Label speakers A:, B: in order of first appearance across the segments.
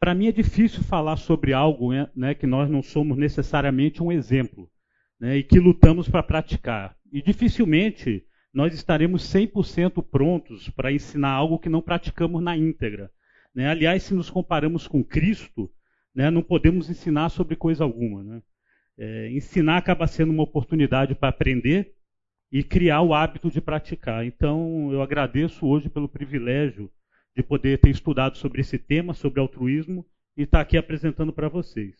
A: para mim é difícil falar sobre algo né, né, que nós não somos necessariamente um exemplo né, e que lutamos para praticar. E dificilmente nós estaremos 100% prontos para ensinar algo que não praticamos na íntegra. Né? Aliás, se nos comparamos com Cristo, né, não podemos ensinar sobre coisa alguma. Né? É, ensinar acaba sendo uma oportunidade para aprender e criar o hábito de praticar. Então, eu agradeço hoje pelo privilégio de poder ter estudado sobre esse tema, sobre altruísmo, e estar aqui apresentando para vocês.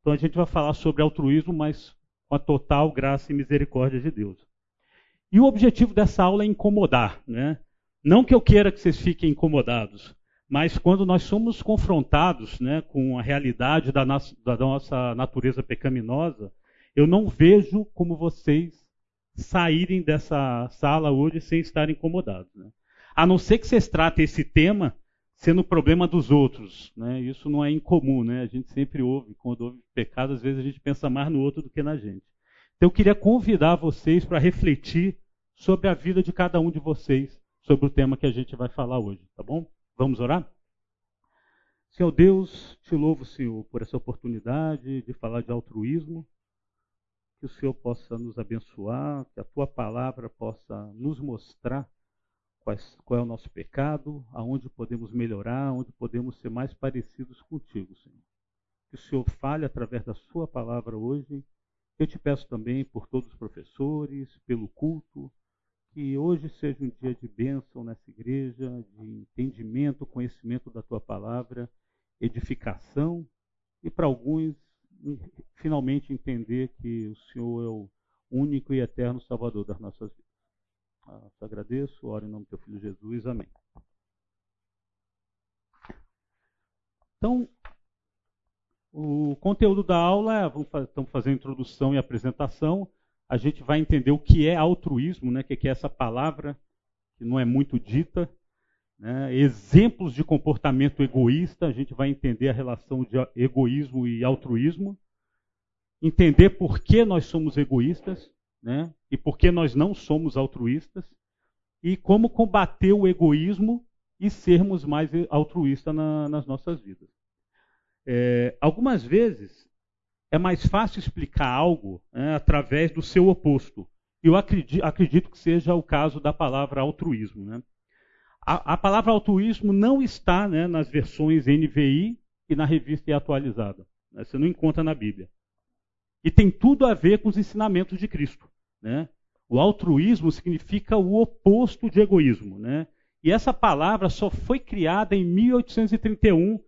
A: Então, a gente vai falar sobre altruísmo, mas com a total graça e misericórdia de Deus. E o objetivo dessa aula é incomodar. Né? Não que eu queira que vocês fiquem incomodados, mas quando nós somos confrontados né, com a realidade da, da nossa natureza pecaminosa, eu não vejo como vocês saírem dessa sala hoje sem estarem incomodados. Né? A não ser que vocês tratem esse tema sendo problema dos outros. Né? Isso não é incomum, né? A gente sempre ouve, quando ouve pecado, às vezes a gente pensa mais no outro do que na gente. Então eu queria convidar vocês para refletir sobre a vida de cada um de vocês, sobre o tema que a gente vai falar hoje, tá bom? Vamos orar? Senhor Deus, te louvo, Senhor, por essa oportunidade de falar de altruísmo. Que o Senhor possa nos abençoar, que a tua palavra possa nos mostrar qual é o nosso pecado, aonde podemos melhorar, aonde podemos ser mais parecidos contigo, Senhor. Que o Senhor fale através da sua palavra hoje. Eu te peço também por todos os professores, pelo culto, que hoje seja um dia de bênção nessa igreja, de entendimento, conhecimento da tua palavra, edificação e para alguns finalmente entender que o Senhor é o único e eterno Salvador das nossas vidas. Ah, te agradeço, oro em nome do teu filho Jesus, amém. Então, o conteúdo da aula, é, estamos fazendo introdução e apresentação a gente vai entender o que é altruísmo, né, que é essa palavra que não é muito dita. Né, exemplos de comportamento egoísta, a gente vai entender a relação de egoísmo e altruísmo. Entender por que nós somos egoístas né, e por que nós não somos altruístas. E como combater o egoísmo e sermos mais altruístas na, nas nossas vidas. É, algumas vezes é mais fácil explicar algo né, através do seu oposto. Eu acredito, acredito, que seja o caso da palavra altruísmo. Né? A, a, palavra altruísmo não está né, nas versões NVI e na revista e atualizada. Né? Você não encontra na Bíblia. E tem tudo a ver com os ensinamentos de Cristo. Né? O altruísmo significa o oposto de egoísmo. Né? E essa palavra só foi criada em 1831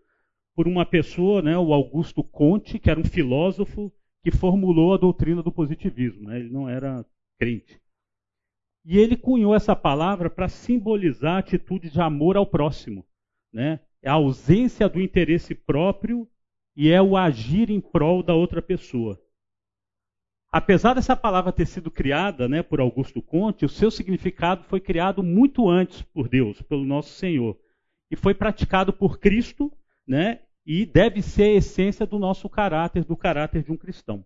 A: por uma pessoa, né, o Augusto Conte, que era um filósofo que formulou a doutrina do positivismo. Né? Ele não era crente. E ele cunhou essa palavra para simbolizar a atitude de amor ao próximo. Né? É a ausência do interesse próprio e é o agir em prol da outra pessoa. Apesar dessa palavra ter sido criada né, por Augusto Conte, o seu significado foi criado muito antes por Deus, pelo nosso Senhor. E foi praticado por Cristo né? E deve ser a essência do nosso caráter, do caráter de um cristão.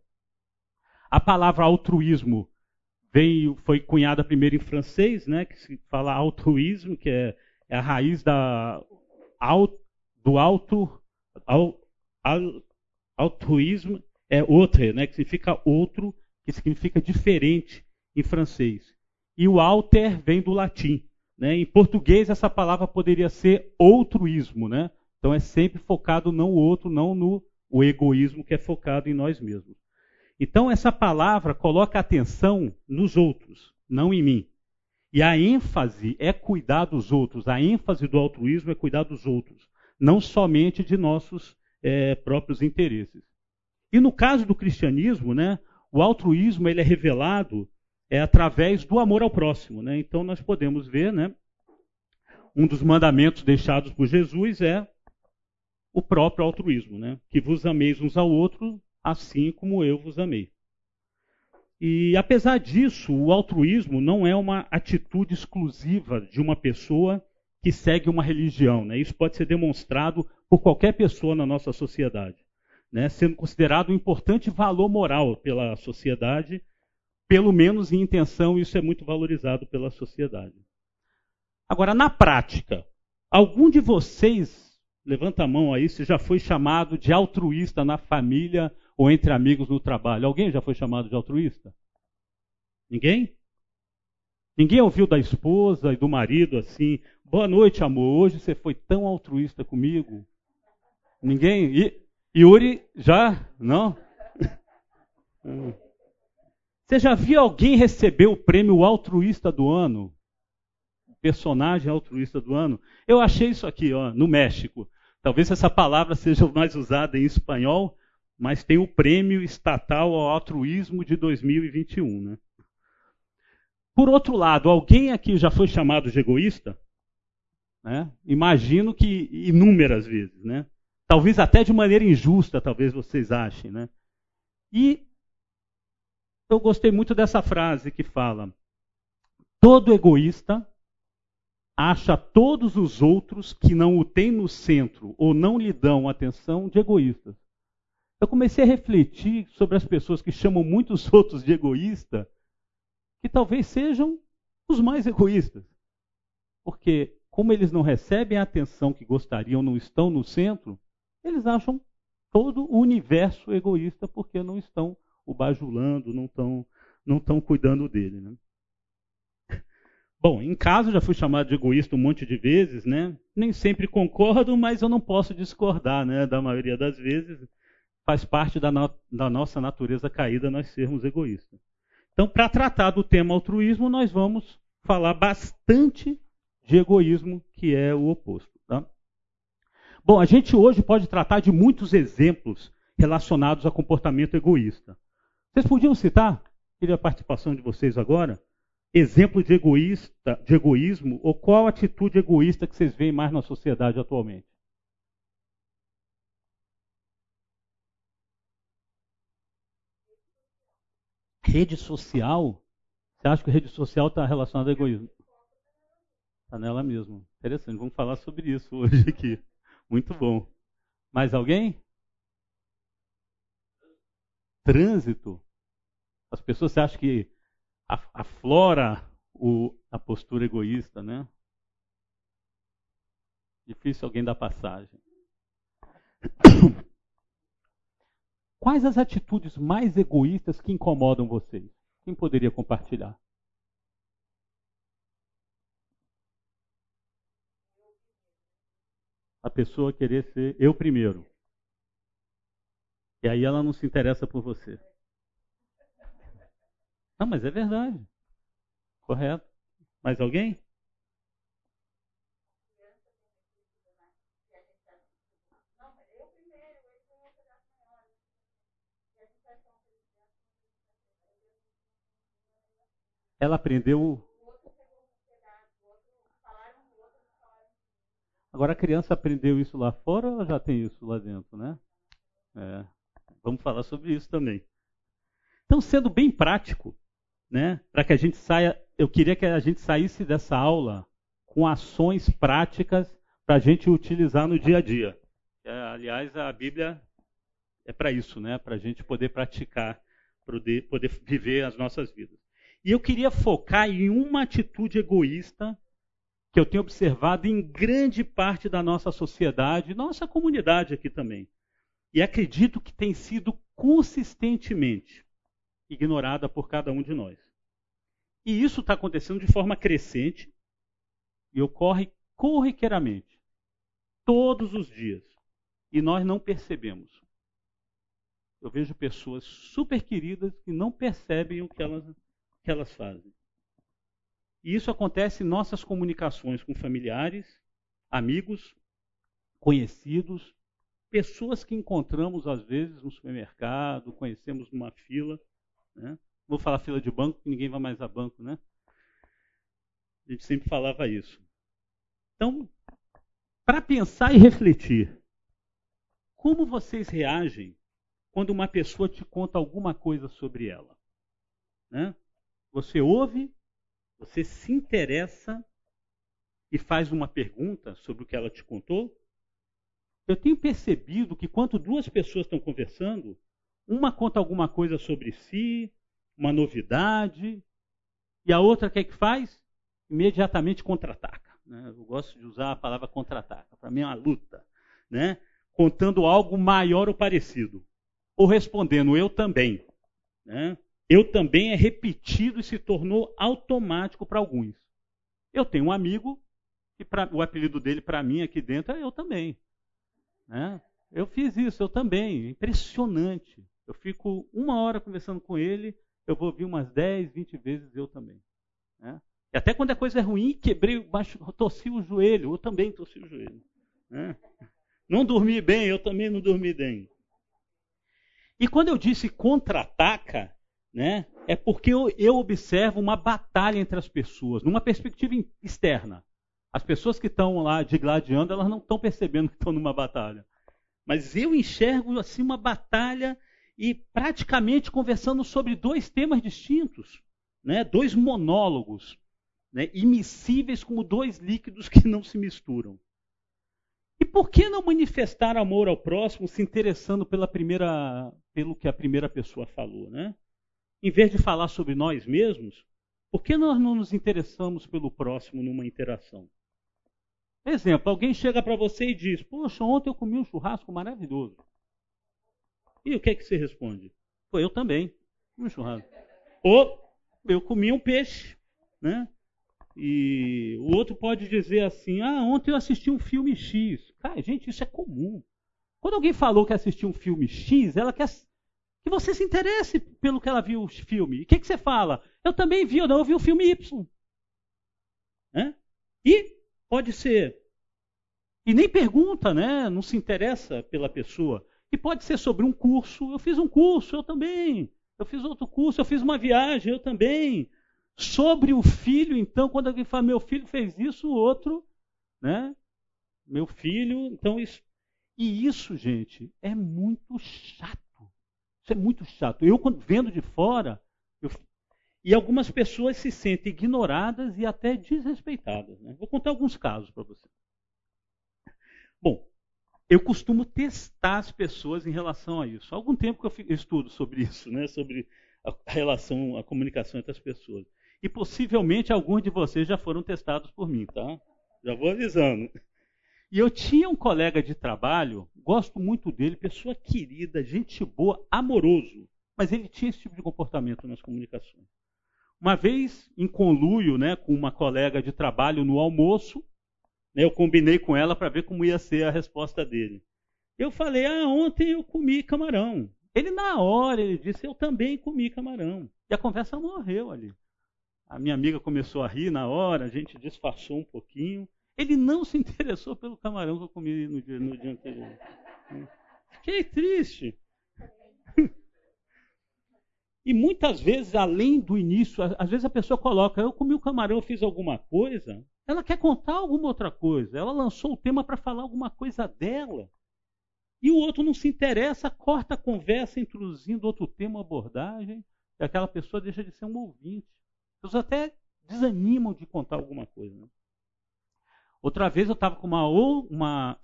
A: A palavra altruísmo veio, foi cunhada primeiro em francês, né? Que se fala altruísmo, que é, é a raiz da, do alto, altruísmo é outre, né? Que significa outro, que significa diferente em francês. E o alter vem do latim. Né? Em português, essa palavra poderia ser outruísmo, né? Então é sempre focado não o outro, não no o egoísmo que é focado em nós mesmos. Então essa palavra coloca atenção nos outros, não em mim. E a ênfase é cuidar dos outros. A ênfase do altruísmo é cuidar dos outros, não somente de nossos é, próprios interesses. E no caso do cristianismo, né, o altruísmo ele é revelado é através do amor ao próximo. Né? Então nós podemos ver, né, um dos mandamentos deixados por Jesus é o próprio altruísmo, né? Que vos ameis uns ao outro, assim como eu vos amei. E apesar disso, o altruísmo não é uma atitude exclusiva de uma pessoa que segue uma religião. Né? Isso pode ser demonstrado por qualquer pessoa na nossa sociedade, né? sendo considerado um importante valor moral pela sociedade, pelo menos em intenção, isso é muito valorizado pela sociedade. Agora, na prática, algum de vocês Levanta a mão aí se já foi chamado de altruísta na família ou entre amigos no trabalho. Alguém já foi chamado de altruísta? Ninguém? Ninguém ouviu da esposa e do marido assim: Boa noite, amor. Hoje você foi tão altruísta comigo. Ninguém? E Yuri já? Não? Você já viu alguém receber o prêmio altruísta do ano? Personagem altruísta do ano? Eu achei isso aqui, ó, no México. Talvez essa palavra seja mais usada em espanhol, mas tem o prêmio estatal ao altruísmo de 2021, né? Por outro lado, alguém aqui já foi chamado de egoísta? Né? Imagino que inúmeras vezes, né? Talvez até de maneira injusta, talvez vocês achem, né? E eu gostei muito dessa frase que fala: todo egoísta acha todos os outros que não o têm no centro ou não lhe dão atenção de egoístas. Eu comecei a refletir sobre as pessoas que chamam muitos outros de egoísta, que talvez sejam os mais egoístas. Porque, como eles não recebem a atenção que gostariam, não estão no centro, eles acham todo o universo egoísta porque não estão o bajulando, não estão não tão cuidando dele. Né? Bom, em casa já fui chamado de egoísta um monte de vezes, né? Nem sempre concordo, mas eu não posso discordar, né? Da maioria das vezes faz parte da, no, da nossa natureza caída nós sermos egoístas. Então, para tratar do tema altruísmo, nós vamos falar bastante de egoísmo, que é o oposto. Bom, a gente hoje pode tratar de muitos exemplos relacionados a comportamento egoísta. Vocês podiam citar, queria a participação de vocês agora, exemplo de egoísta, de egoísmo, ou qual atitude egoísta que vocês veem mais na sociedade atualmente? Rede social? Você acha que a rede social está relacionada ao egoísmo? Está nela mesmo. Interessante, vamos falar sobre isso hoje aqui. Muito bom. Mais alguém? trânsito, as pessoas acham que aflora o, a postura egoísta, né? Difícil alguém dar passagem. Quais as atitudes mais egoístas que incomodam vocês? Quem poderia compartilhar? A pessoa querer ser eu primeiro. E aí ela não se interessa por você. Não, mas é verdade. Correto. Mais alguém? Ela aprendeu. Agora a criança aprendeu isso lá fora ou já tem isso lá dentro, né? É. Vamos falar sobre isso também. Então, sendo bem prático, né, para que a gente saia, eu queria que a gente saísse dessa aula com ações práticas para a gente utilizar no dia a dia. É, aliás, a Bíblia é para isso, né, para a gente poder praticar, poder, poder viver as nossas vidas. E eu queria focar em uma atitude egoísta que eu tenho observado em grande parte da nossa sociedade, nossa comunidade aqui também. E acredito que tem sido consistentemente ignorada por cada um de nós. E isso está acontecendo de forma crescente e ocorre corriqueiramente, todos os dias. E nós não percebemos. Eu vejo pessoas super queridas que não percebem o que elas, que elas fazem. E isso acontece em nossas comunicações com familiares, amigos, conhecidos, pessoas que encontramos às vezes no supermercado, conhecemos numa fila. Né? Vou falar fila de banco, que ninguém vai mais a banco, né? A gente sempre falava isso. Então, para pensar e refletir, como vocês reagem quando uma pessoa te conta alguma coisa sobre ela? Né? Você ouve, você se interessa e faz uma pergunta sobre o que ela te contou? Eu tenho percebido que quando duas pessoas estão conversando, uma conta alguma coisa sobre si, uma novidade, e a outra o que é que faz? Imediatamente contra-ataca. Né? Eu gosto de usar a palavra contra-ataca. Para mim é uma luta. né, contando algo maior ou parecido, ou respondendo eu também. Né? Eu também é repetido e se tornou automático para alguns. Eu tenho um amigo que pra, o apelido dele para mim aqui dentro é eu também. Né? Eu fiz isso, eu também. Impressionante. Eu fico uma hora conversando com ele, eu vou ouvir umas 10, 20 vezes eu também. Né? E até quando a coisa é ruim, quebrei, baixo, torci o joelho, eu também torci o joelho. Né? Não dormi bem, eu também não dormi bem. E quando eu disse contra-ataca, né, é porque eu, eu observo uma batalha entre as pessoas, numa perspectiva externa. As pessoas que estão lá digladiando, elas não estão percebendo que estão numa batalha. Mas eu enxergo assim uma batalha e praticamente conversando sobre dois temas distintos, né? dois monólogos, né? imissíveis como dois líquidos que não se misturam. E por que não manifestar amor ao próximo se interessando pela primeira, pelo que a primeira pessoa falou? Né? Em vez de falar sobre nós mesmos, por que nós não nos interessamos pelo próximo numa interação? Exemplo, alguém chega para você e diz: Poxa, ontem eu comi um churrasco maravilhoso. E o que é que você responde? Foi eu também, um churrasco. Ou eu comi um peixe, né? E o outro pode dizer assim: ah, ontem eu assisti um filme X. Cara, gente, isso é comum. Quando alguém falou que assistiu um filme X, ela quer que você se interesse pelo que ela viu o filme. E o que, que você fala? Eu também vi, ou não, eu vi o filme Y. Né? E pode ser. E nem pergunta, né? Não se interessa pela pessoa. E pode ser sobre um curso. Eu fiz um curso, eu também. Eu fiz outro curso, eu fiz uma viagem, eu também. Sobre o filho, então, quando alguém fala, meu filho fez isso, o outro, né? Meu filho, então isso. E isso, gente, é muito chato. Isso é muito chato. Eu, quando vendo de fora, eu... e algumas pessoas se sentem ignoradas e até desrespeitadas. Né? Vou contar alguns casos para você. Bom, eu costumo testar as pessoas em relação a isso. Há algum tempo que eu estudo sobre isso, né? sobre a relação, a comunicação entre as pessoas. E possivelmente alguns de vocês já foram testados por mim, tá? Já vou avisando. E eu tinha um colega de trabalho, gosto muito dele, pessoa querida, gente boa, amoroso, mas ele tinha esse tipo de comportamento nas comunicações. Uma vez, em conluio né, com uma colega de trabalho no almoço, né, eu combinei com ela para ver como ia ser a resposta dele. Eu falei, ah, ontem eu comi camarão. Ele, na hora, ele disse, eu também comi camarão. E a conversa morreu ali. A minha amiga começou a rir na hora, a gente disfarçou um pouquinho. Ele não se interessou pelo camarão que eu comi no dia, no dia anterior. Fiquei triste. E muitas vezes, além do início, às vezes a pessoa coloca, eu comi o camarão, fiz alguma coisa. Ela quer contar alguma outra coisa. Ela lançou o tema para falar alguma coisa dela. E o outro não se interessa, corta a conversa, introduzindo outro tema, abordagem, e aquela pessoa deixa de ser um ouvinte. As pessoas até desanimam de contar alguma coisa. Né? Outra vez eu estava com uma, uma,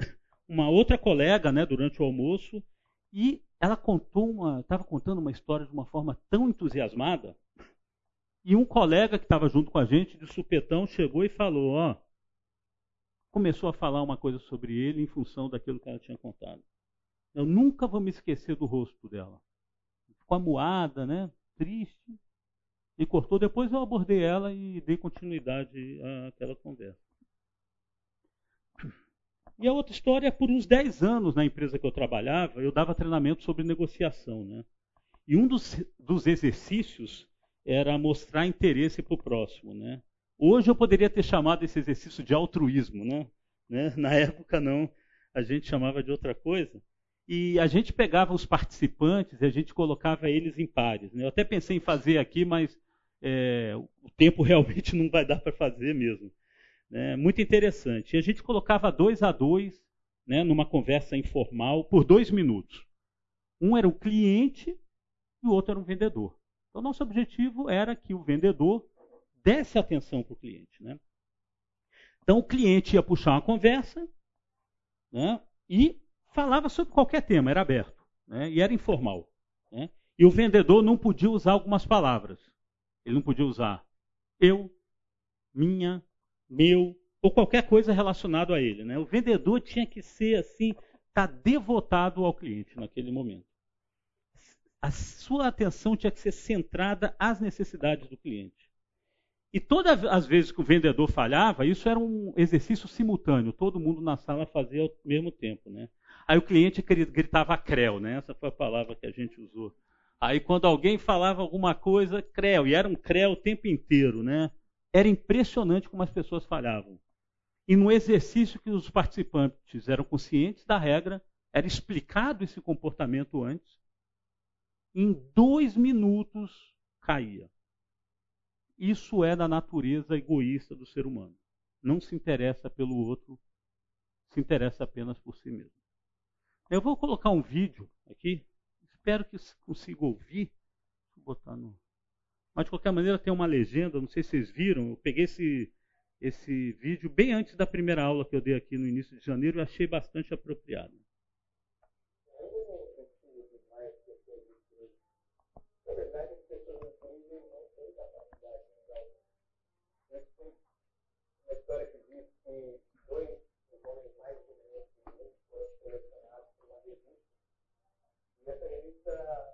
A: uma outra colega né, durante o almoço e ela contou uma, estava contando uma história de uma forma tão entusiasmada. E um colega que estava junto com a gente, de supetão, chegou e falou: Ó, começou a falar uma coisa sobre ele em função daquilo que ela tinha contado. Eu nunca vou me esquecer do rosto dela. Ficou amuada, né? Triste. E cortou. Depois eu abordei ela e dei continuidade àquela conversa. E a outra história é por uns 10 anos na empresa que eu trabalhava, eu dava treinamento sobre negociação. Né? E um dos, dos exercícios era mostrar interesse para o próximo. Né? Hoje eu poderia ter chamado esse exercício de altruísmo. Né? né? Na época, não. A gente chamava de outra coisa. E a gente pegava os participantes e a gente colocava eles em pares. Né? Eu até pensei em fazer aqui, mas é, o tempo realmente não vai dar para fazer mesmo né, muito interessante. E a gente colocava dois a dois né, numa conversa informal por dois minutos. Um era o cliente e o outro era o vendedor. Então, nosso objetivo era que o vendedor desse atenção para o cliente. Né? Então, o cliente ia puxar uma conversa né, e falava sobre qualquer tema, era aberto né, e era informal. Né? E o vendedor não podia usar algumas palavras. Ele não podia usar eu, minha, meu, ou qualquer coisa relacionado a ele. Né? O vendedor tinha que ser assim,
B: estar devotado ao cliente naquele momento. A sua atenção tinha que ser centrada às necessidades do cliente. E todas as vezes que o vendedor falhava, isso era um exercício simultâneo, todo mundo na sala fazia ao mesmo tempo. Né? Aí o cliente gritava creu, né? essa foi a palavra que a gente usou. Aí quando alguém falava alguma coisa, creu, e era um creu o tempo inteiro. Né? Era impressionante como as pessoas falhavam. E no exercício que os participantes eram conscientes da regra, era explicado esse comportamento antes, em dois minutos caía. Isso é da natureza egoísta do ser humano. Não se interessa pelo outro, se interessa apenas por si mesmo. Eu vou colocar um vídeo aqui, espero que consiga ouvir. Vou botar no. Mas de qualquer maneira tem uma legenda, não sei se vocês viram, eu peguei esse, esse vídeo bem antes da primeira aula que eu dei aqui no início de janeiro e achei bastante apropriado.
A: Essa revista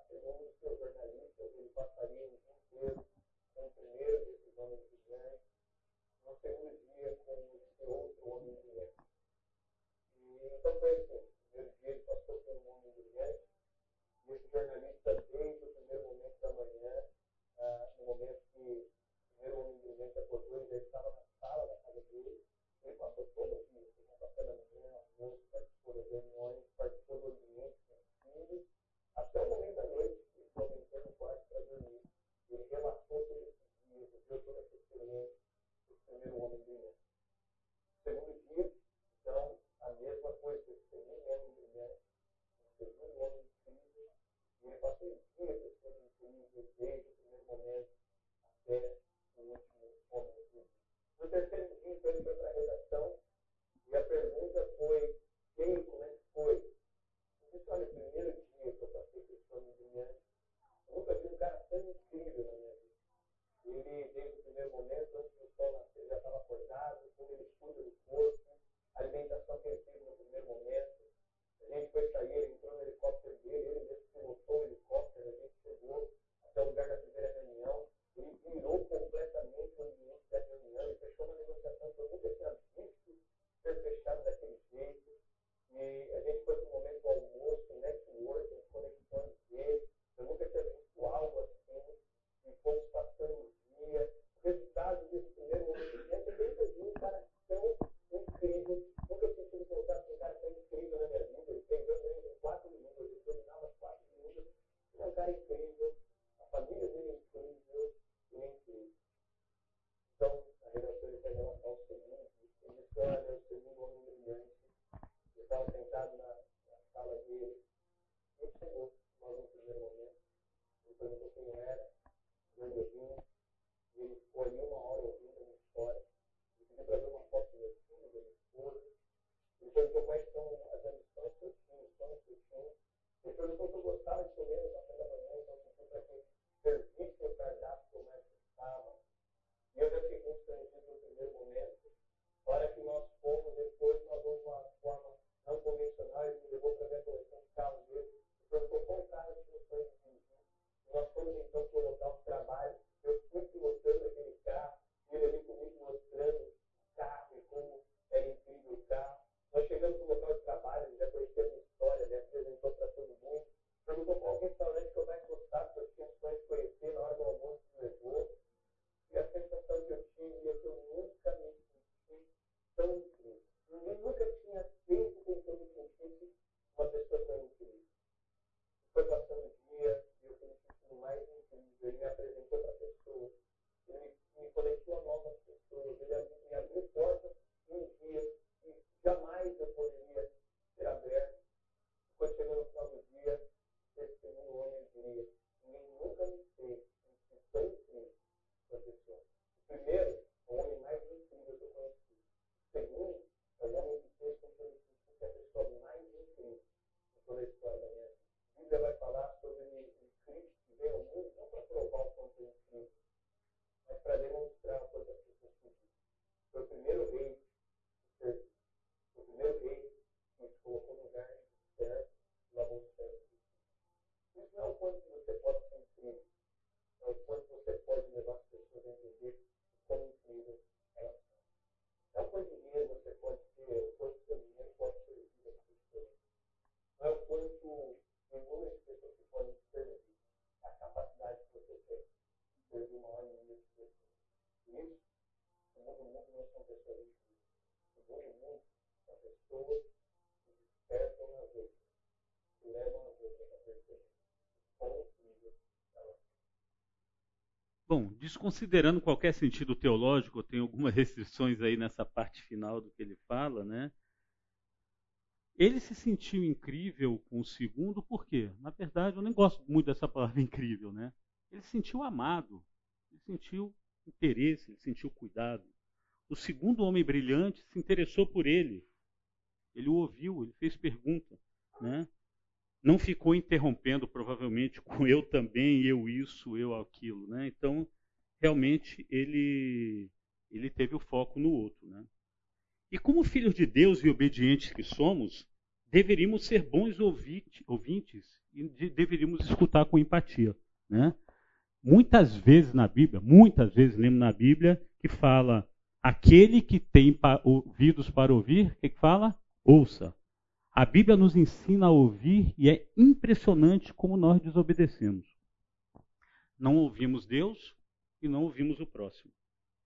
A: desconsiderando qualquer sentido teológico, tem algumas restrições aí nessa parte final do que ele fala, né? Ele se sentiu incrível com o segundo, por quê? Na verdade, eu nem gosto muito dessa palavra incrível, né? Ele se sentiu amado, ele sentiu interesse, ele sentiu cuidado. O segundo homem brilhante se interessou por ele. Ele o ouviu, ele fez pergunta, né? não ficou interrompendo provavelmente com eu também, eu isso, eu aquilo, né? Então, realmente ele ele teve o foco no outro, né? E como filhos de Deus e obedientes que somos, deveríamos ser bons ouvintes e deveríamos escutar com empatia, né? Muitas vezes na Bíblia, muitas vezes lemos na Bíblia que fala aquele que tem ouvidos para ouvir, o que, que fala? Ouça. A Bíblia nos ensina a ouvir e é impressionante como nós desobedecemos. Não ouvimos Deus e não ouvimos o próximo.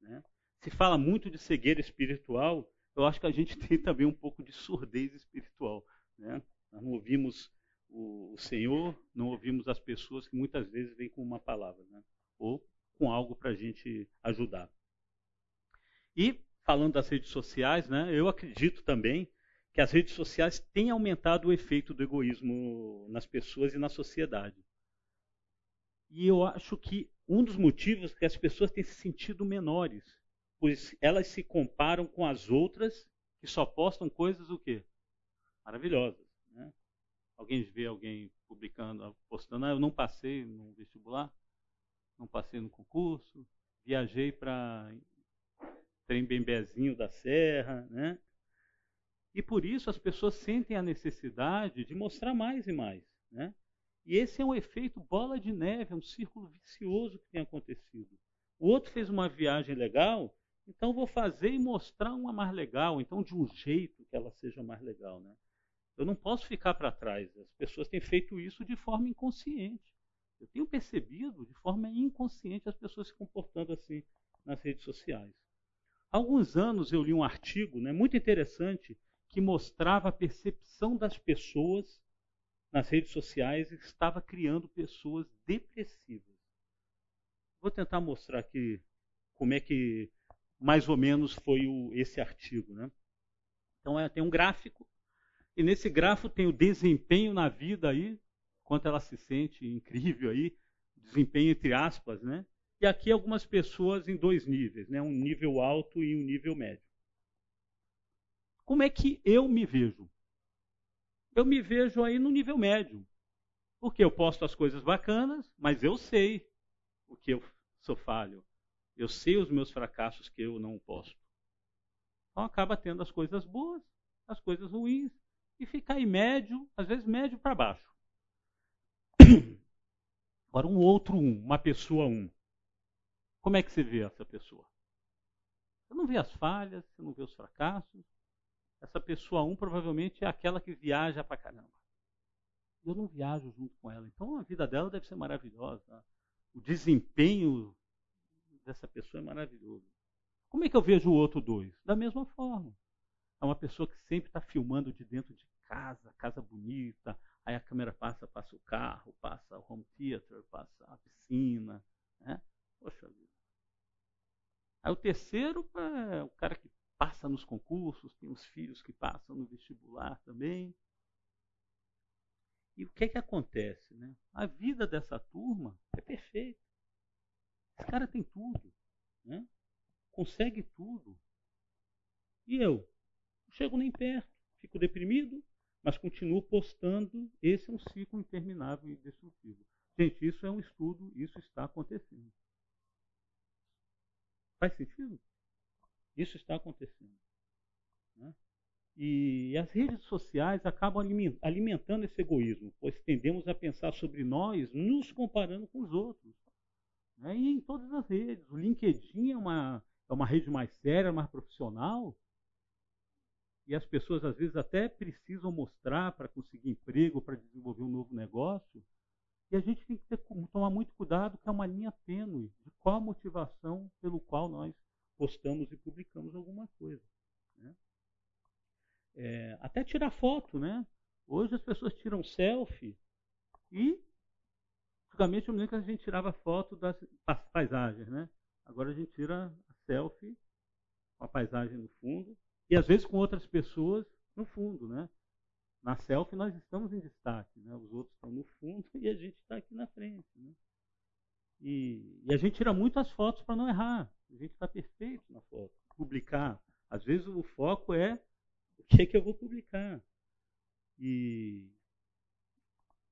A: Né? Se fala muito de cegueira espiritual, eu acho que a gente tem também um pouco de surdez espiritual. Né? Nós não ouvimos o Senhor, não ouvimos as pessoas que muitas vezes vêm com uma palavra, né? ou com algo para a gente ajudar. E falando das redes sociais, né, eu acredito também que as redes sociais têm aumentado o efeito do egoísmo nas pessoas e na sociedade. E eu acho que um dos motivos é que as pessoas têm se sentido menores, pois elas se comparam com as outras que só postam coisas o quê? Maravilhosas. Né? Alguém vê alguém publicando, postando, ah, eu não passei no vestibular, não passei no concurso, viajei para Trembembezinho da Serra, né? E por isso as pessoas sentem a necessidade de mostrar mais e mais. Né? E esse é um efeito bola de neve, é um círculo vicioso que tem acontecido. O outro fez uma viagem legal, então vou fazer e mostrar uma mais legal, então de um jeito que ela seja mais legal. Né? Eu não posso ficar para trás. As pessoas têm feito isso de forma inconsciente. Eu tenho percebido de forma inconsciente as pessoas se comportando assim nas redes sociais. Há alguns anos eu li um artigo né, muito interessante que mostrava a percepção das pessoas nas redes sociais e estava criando pessoas depressivas. Vou tentar mostrar aqui como é que mais ou menos foi o, esse artigo. Né? Então é, tem um gráfico, e nesse gráfico tem o desempenho na vida aí, quanto ela se sente incrível aí, desempenho entre aspas, né? E aqui algumas pessoas em dois níveis, né? um nível alto e um nível médio. Como é que eu me vejo? Eu me vejo aí no nível médio. Porque eu posto as coisas bacanas, mas eu sei o que eu sou falho. Eu sei os meus fracassos que eu não posto. Então acaba tendo as coisas boas, as coisas ruins, e fica aí médio, às vezes médio para baixo. Agora um outro um, uma pessoa um. Como é que você vê essa pessoa? Você não vê as falhas, você não vê os fracassos, essa pessoa um provavelmente é aquela que viaja pra caramba. Eu não viajo junto com ela. Então a vida dela deve ser maravilhosa. O desempenho dessa pessoa é maravilhoso. Como é que eu vejo o outro dois? Da mesma forma. É uma pessoa que sempre está filmando de dentro de casa, casa bonita, aí a câmera passa, passa o carro, passa o home theater, passa a piscina. Né? Poxa vida. Aí o terceiro é o cara que passa nos concursos, tem os filhos que passam no vestibular também. E o que é que acontece? Né? A vida dessa turma é perfeita. Esse cara tem tudo. Né? Consegue tudo. E eu? Não chego nem perto. Fico deprimido, mas continuo postando. Esse é um ciclo interminável e destrutivo. Gente, isso é um estudo, isso está acontecendo. Faz sentido? Isso está acontecendo. Né? E as redes sociais acabam alimentando esse egoísmo, pois tendemos a pensar sobre nós nos comparando com os outros. Né? E em todas as redes. O LinkedIn é uma, é uma rede mais séria, mais profissional. E as pessoas às vezes até precisam mostrar para conseguir emprego, para desenvolver um novo negócio. E a gente tem que ter, tomar muito cuidado, que é uma linha tênue de qual a motivação pelo qual nós postamos e publicamos alguma coisa. Né? É, até tirar foto, né? Hoje as pessoas tiram selfie e antigamente eu me lembro que a gente tirava foto das paisagens, né? Agora a gente tira a selfie com a paisagem no fundo e às vezes com outras pessoas no fundo, né? Na selfie nós estamos em destaque, né? Os outros estão no fundo e a gente está aqui na frente, né? E, e, a gente tira muitas fotos para não errar. A gente está perfeito na foto. Publicar. Às vezes o foco é o que é que eu vou publicar. E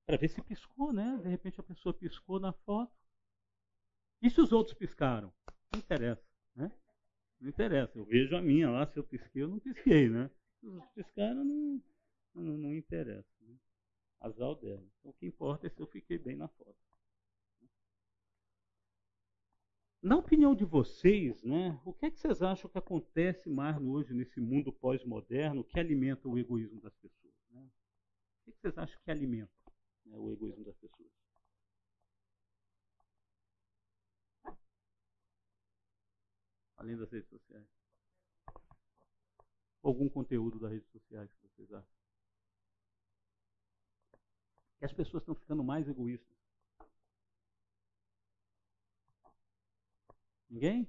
A: para ver se piscou, né? De repente a pessoa piscou na foto. E se os outros piscaram? Não interessa, né? Não interessa. Eu vejo a minha lá, se eu pisquei, eu não pisquei, né? Se os outros piscaram, não, não, não interessa. Né? Azar dela. Então, o que importa é se eu fiquei bem na foto. Na opinião de vocês, né, o que, é que vocês acham que acontece mais hoje nesse mundo pós-moderno que alimenta o egoísmo das pessoas? Né? O que, é que vocês acham que alimenta né, o egoísmo das pessoas? Além das redes sociais. Algum conteúdo das redes sociais que vocês acham? Que as pessoas estão ficando mais egoístas. Ninguém?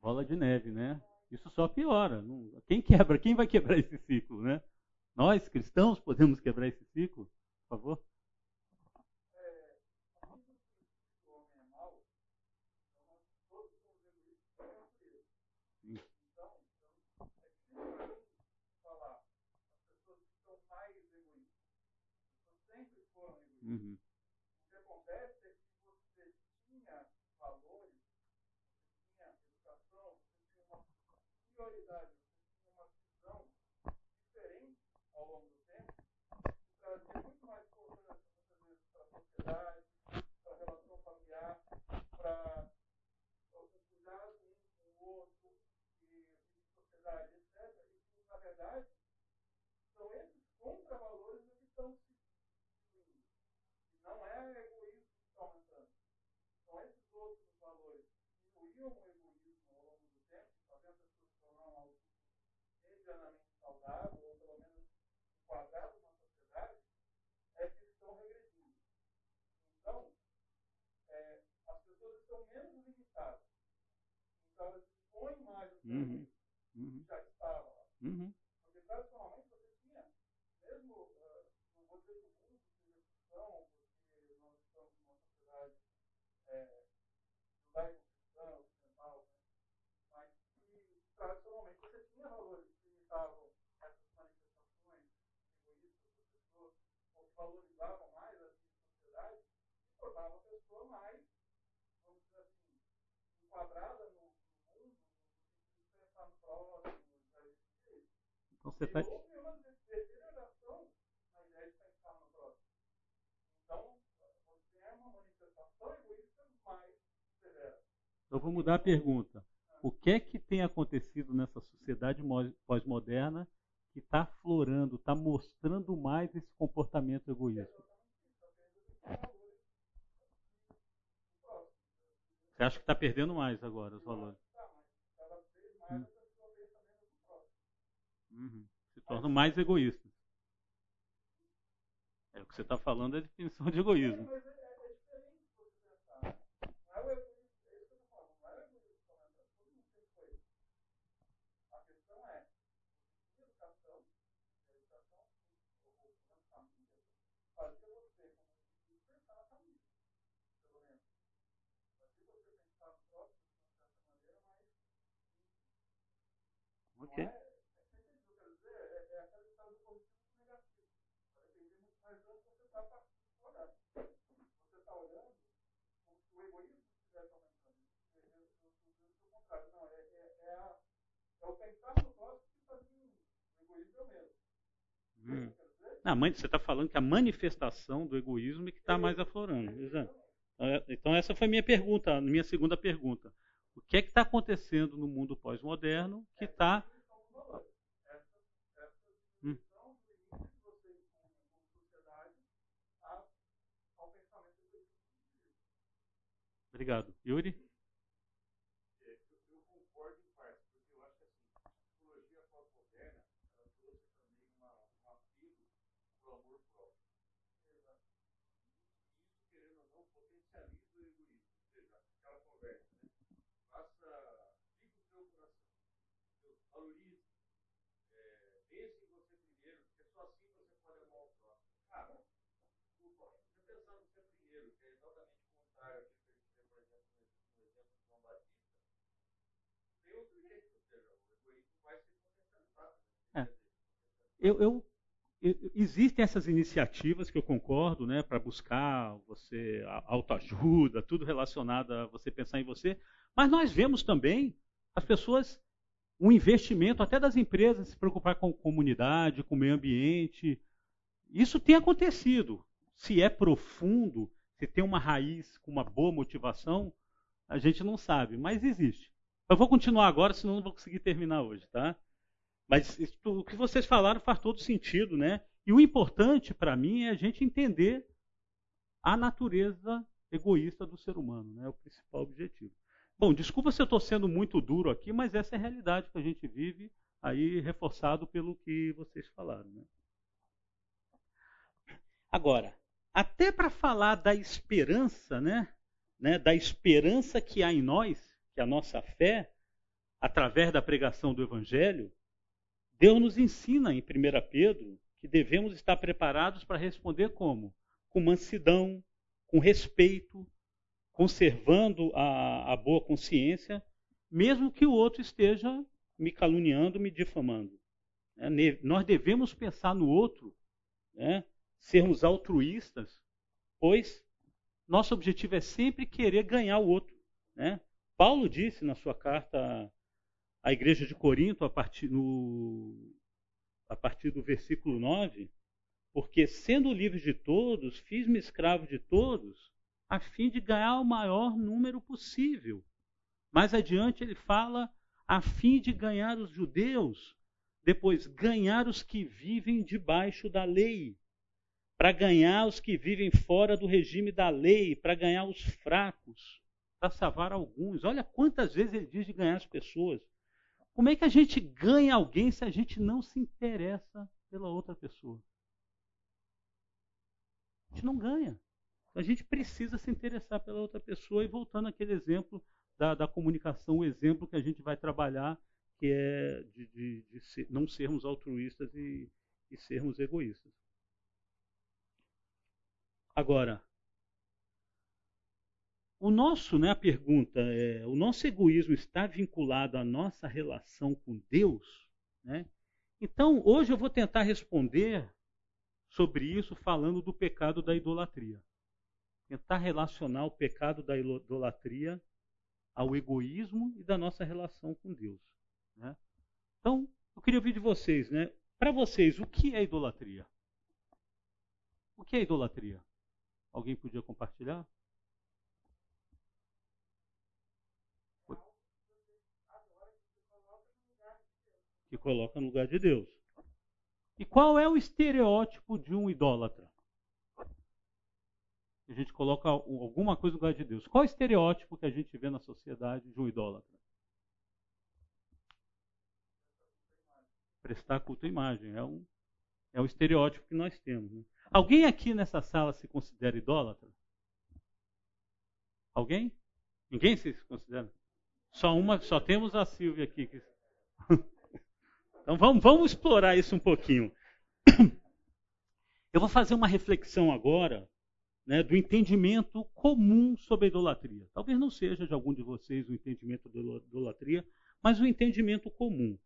A: Bola de neve, né? Isso só piora. Quem quebra? Quem vai quebrar esse ciclo, né? Nós, cristãos, podemos quebrar esse ciclo? Por favor? Uhum.
C: O que acontece é que você tinha valores, você tinha educação, você tinha uma você tinha uma visão diferente ao longo do tempo, que trazia muito mais importância muitas vezes para a sociedade, para a relação familiar, para o cuidado um com o outro, e, e sociedade, etc. E que, na verdade, são esses contravalores que estão se não é egoísmo que está aumentando. São esses outros valores que diminuíam o egoísmo ao longo do tempo, fazendo as pessoas se tornar algo medianamente saudável, ou pelo menos enquadrado na sociedade, é que estão regredindo. Então, é, as pessoas estão menos limitadas. Então, elas expõem mais o
A: uhum.
C: uhum. que já estava lá.
A: Uhum.
C: Porque, tradicionalmente, você tinha, mesmo, uh, não vou dizer que o mundo seja cristão, é, judaico-cristã, ocidental, né? mas que tradicionalmente você tinha valores que limitavam essas manifestações egoístas das pessoas, ou que valorizavam mais a vida em sociedade, e tornava a pessoa mais, vamos dizer assim, enquadrada no, no mundo, no sentido de pensar no próximo.
A: Então você está.
C: Houve uma deterioração na ideia de pensar no próximo. Então, você é uma manifestação egoísta
A: eu vou mudar a pergunta. O que é que tem acontecido nessa sociedade pós-moderna que está aflorando, está mostrando mais esse comportamento egoísta? Você acha que está perdendo mais agora os valores? Hum. Uhum. Se tornam mais egoístas. É o que você está falando é a definição de egoísmo.
C: O mesmo.
A: Hum. Ah, mãe, você está falando que a manifestação do egoísmo é que está mais aflorando. Exato. É, então essa foi minha pergunta, minha segunda pergunta. O que é que está acontecendo no mundo pós-moderno que está Hum. Obrigado. Yuri?
C: Eu concordo em parte, porque eu acho que assim, a psicologia pós-moderna ela trouxe também uma, um apelo para o amor próprio. Exato. Isso, querendo ou não, potencializa o egoísmo. Ou seja, aquela conversa, né? Faça, fica o seu coração, valorize, é, pense em você primeiro, porque só assim você pode amar o próximo. Cara, desculpa, você pensar no você primeiro, que é exatamente o contrário daquilo que a gente vê, por exemplo, no, no exemplo de João Batista, tem outro jeito, ou seja, o egoísmo vai ser potencializado.
A: É. Eu, eu, eu- existem essas iniciativas que eu concordo, né, para buscar você autoajuda, tudo relacionado a você pensar em você, mas nós vemos também as pessoas um investimento até das empresas se preocupar com comunidade, com o meio ambiente. Isso tem acontecido. Se é profundo, se tem uma raiz com uma boa motivação, a gente não sabe, mas existe. Eu vou continuar agora, senão não vou conseguir terminar hoje, tá? Mas isso- o que vocês falaram faz todo sentido, né? E o importante para mim é a gente entender a natureza egoísta do ser humano, né? É o principal objetivo. Bom, desculpa se eu estou sendo muito duro aqui, mas essa é a realidade que a gente vive, aí reforçado pelo que vocês falaram, né? Agora, até para falar da esperança, né? né? Da esperança que há em nós, que é a nossa fé, através da pregação do Evangelho, Deus nos ensina em 1 Pedro que devemos estar preparados para responder como? Com mansidão, com respeito, conservando a, a boa consciência, mesmo que o outro esteja me caluniando, me difamando. É, nós devemos pensar no outro, né? sermos altruístas, pois nosso objetivo é sempre querer ganhar o outro. Né? Paulo disse na sua carta à igreja de Corinto, a partir, no, a partir do versículo 9, porque sendo livre de todos, fiz-me escravo de todos, a fim de ganhar o maior número possível. Mais adiante ele fala, a fim de ganhar os judeus, depois ganhar os que vivem debaixo da lei, para ganhar os que vivem fora do regime da lei, para ganhar os fracos, para salvar alguns. Olha quantas vezes ele diz de ganhar as pessoas. Como é que a gente ganha alguém se a gente não se interessa pela outra pessoa? A gente não ganha. A gente precisa se interessar pela outra pessoa. E voltando àquele exemplo da, da comunicação, o exemplo que a gente vai trabalhar, que é de, de, de ser, não sermos altruístas e, e sermos egoístas. Agora, o nosso, né, a pergunta é, o nosso egoísmo está vinculado à nossa relação com Deus? Né? Então, hoje eu vou tentar responder sobre isso falando do pecado da idolatria. Tentar relacionar o pecado da idolatria ao egoísmo e da nossa relação com Deus. Né? Então, eu queria ouvir de vocês, né? Para vocês, o que é idolatria? O que é idolatria? Alguém podia compartilhar? Que coloca no lugar de Deus. E qual é o estereótipo de um idólatra? A gente coloca alguma coisa no lugar de Deus. Qual é o estereótipo que a gente vê na sociedade de um idólatra? Prestar culto à imagem. É um, é um estereótipo que nós temos. Né? Alguém aqui nessa sala se considera idólatra? Alguém? Ninguém se considera? Só uma, só temos a Silvia aqui. Que... então vamos, vamos explorar isso um pouquinho. Eu vou fazer uma reflexão agora né, do entendimento comum sobre a idolatria. Talvez não seja de algum de vocês o entendimento da idolatria, mas o entendimento comum.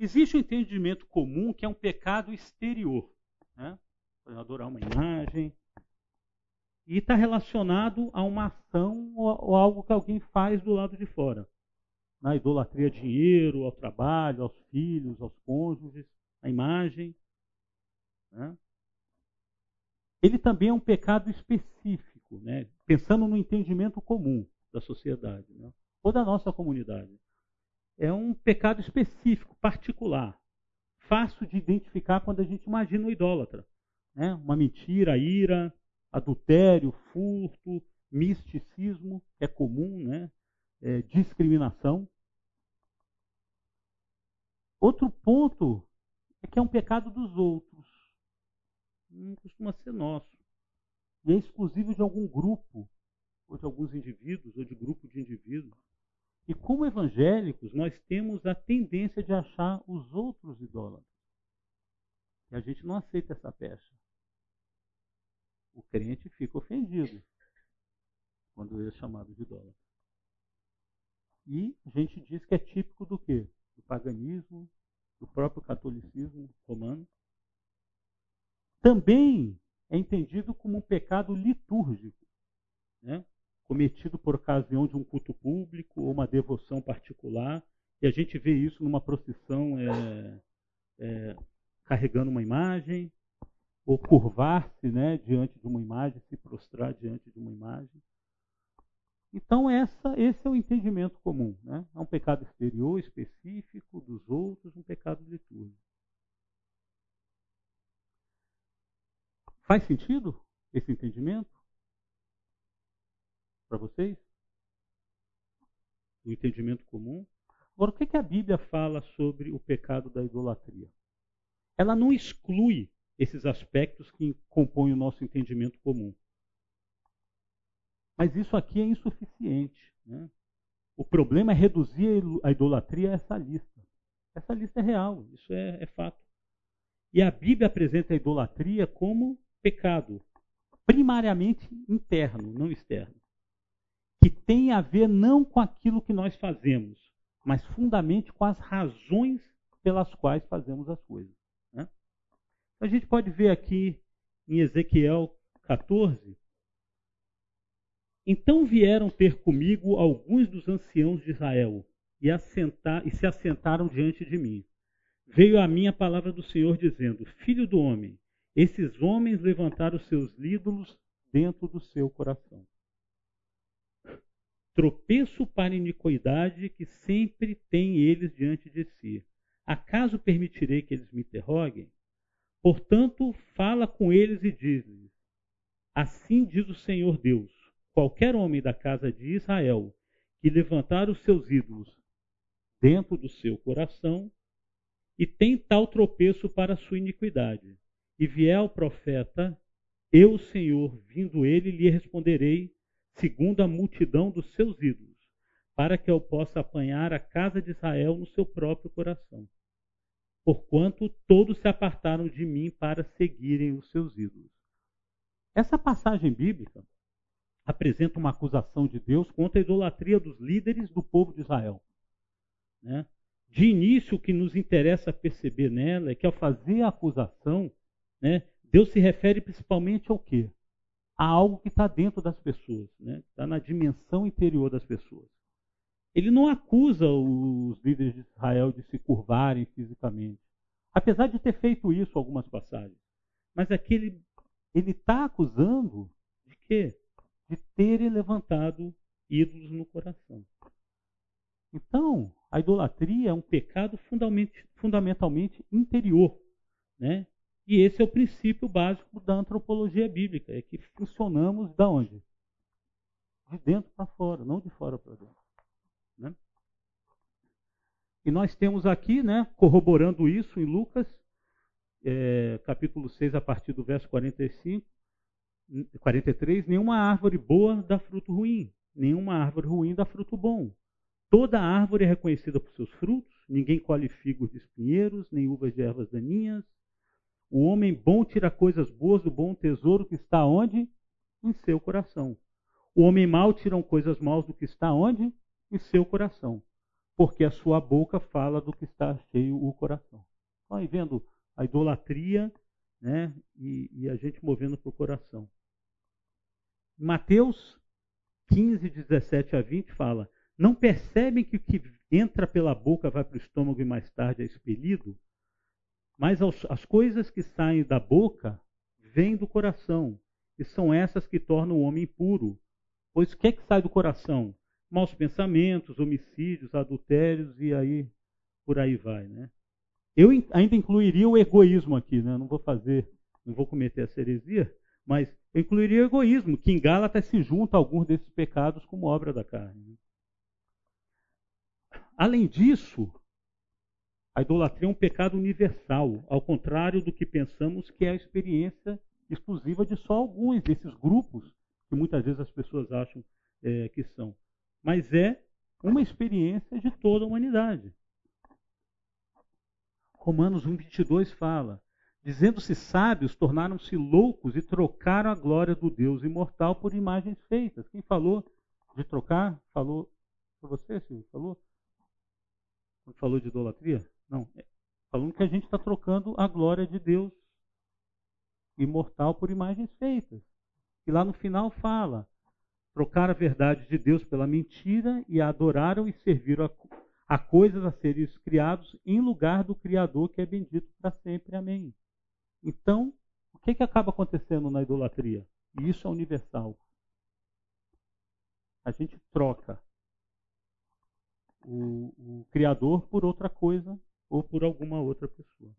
A: Existe um entendimento comum que é um pecado exterior. Né? Adorar uma imagem. E está relacionado a uma ação ou, algo que alguém faz do lado de fora. Na idolatria dinheiro, ao trabalho, aos filhos, aos cônjuges, à imagem. Né? Ele também é um pecado específico, né? pensando no entendimento comum da sociedade, né? ou da nossa comunidade é um pecado específico, particular, fácil de identificar quando a gente imagina o idólatra. Né? Uma mentira, ira, adultério, furto, misticismo, é comum, né? É, discriminação. Outro ponto é que é um pecado dos outros. Não costuma ser nosso. E é exclusivo de algum grupo, ou de alguns indivíduos, ou de grupo de indivíduos. E como evangélicos, nós temos a tendência de achar os outros idólatras. E a gente não aceita essa pecha. O crente fica ofendido quando é chamado de idólatra. E a gente diz que é típico do quê? Do paganismo, do próprio catolicismo romano. Também é entendido como um pecado litúrgico. Né? cometido por ocasião de um culto público ou uma devoção particular. E a gente vê isso numa procissão é, é, carregando uma imagem, ou curvar-se né, diante de uma imagem, se prostrar diante de uma imagem. Então, essa, esse é o entendimento comum. Né? É um pecado exterior, específico dos outros, um pecado litúrgico. Faz sentido esse entendimento? para vocês? O entendimento comum. Agora, o que, que a Bíblia fala sobre o pecado da idolatria? Ela não exclui esses aspectos que compõem o nosso entendimento comum. Mas isso aqui é insuficiente. Né? O problema é reduzir a idolatria a essa lista. Essa lista é real, isso é, é fato. E a Bíblia apresenta a idolatria como pecado, primariamente interno, não externo que tem a ver não com aquilo que nós fazemos, mas fundamentalmente com as razões pelas quais fazemos as coisas. Né? A gente pode ver aqui em Ezequiel 14. Então vieram ter comigo alguns dos anciãos de Israel e, assentar, e se assentaram diante de mim. Veio a mim a palavra do Senhor dizendo: Filho do homem, esses homens levantaram seus ídolos dentro do seu coração tropeço para iniquidade que sempre tem eles diante de si. Acaso permitirei que eles me interroguem? Portanto, fala com eles e diz-lhes: Assim diz o Senhor Deus: qualquer homem da casa de Israel que levantar os seus ídolos dentro do seu coração e tem tal tropeço para sua iniquidade, e vier ao profeta, eu, Senhor, vindo ele, lhe responderei segundo a multidão dos seus ídolos, para que eu possa apanhar a casa de Israel no seu próprio coração. Porquanto todos se apartaram de mim para seguirem os seus ídolos. Essa passagem bíblica apresenta uma acusação de Deus contra a idolatria dos líderes do povo de Israel. Né? De início, o que nos interessa perceber nela é que, ao fazer a acusação, né, Deus se refere principalmente ao quê? a algo que está dentro das pessoas, né? está na dimensão interior das pessoas. Ele não acusa os líderes de Israel de se curvarem fisicamente, apesar de ter feito isso algumas passagens. Mas aqui ele está acusando de quê? De terem levantado ídolos no coração. Então, a idolatria é um pecado fundamentalmente interior, né? E esse é o princípio básico da antropologia bíblica, é que funcionamos da onde? De dentro para fora, não de fora para dentro. Né? E nós temos aqui, né, corroborando isso em Lucas, é, capítulo 6, a partir do verso 45, 43, nenhuma árvore boa dá fruto ruim, nenhuma árvore ruim dá fruto bom. Toda árvore é reconhecida por seus frutos, ninguém colhe figos de espinheiros, nem uvas de ervas daninhas, o homem bom tira coisas boas do bom tesouro que está onde? Em seu coração. O homem mau tira coisas maus do que está onde? Em seu coração. porque a sua boca fala do que está cheio o coração. Estão aí vendo a idolatria né, e, e a gente movendo para o coração. Mateus 15, 17 a 20 fala: Não percebem que o que entra pela boca vai para o estômago e mais tarde é expelido? Mas as coisas que saem da boca vêm do coração, e são essas que tornam o homem puro. Pois o que é que sai do coração? maus pensamentos, homicídios, adultérios e aí por aí vai, né? Eu ainda incluiria o egoísmo aqui, né? Não vou fazer, não vou cometer essa heresia, mas eu incluiria o egoísmo, que em Gálatas se junta a alguns desses pecados como obra da carne. Né? Além disso, a idolatria é um pecado universal, ao contrário do que pensamos que é a experiência exclusiva de só alguns desses grupos que muitas vezes as pessoas acham é, que são mas é uma experiência de toda a humanidade. Romanos 1, 22 fala: Dizendo-se sábios, tornaram-se loucos e trocaram a glória do Deus imortal por imagens feitas. Quem falou de trocar? Falou. Foi você, Silvio? Falou? Quando falou de idolatria? Não. É, falando que a gente está trocando a glória de Deus imortal por imagens feitas. E lá no final fala: trocaram a verdade de Deus pela mentira e a adoraram e serviram a, a coisas a serem criados em lugar do Criador que é bendito para sempre. Amém. Então, o que, que acaba acontecendo na idolatria? E isso é universal. A gente troca o, o Criador por outra coisa ou por alguma outra pessoa.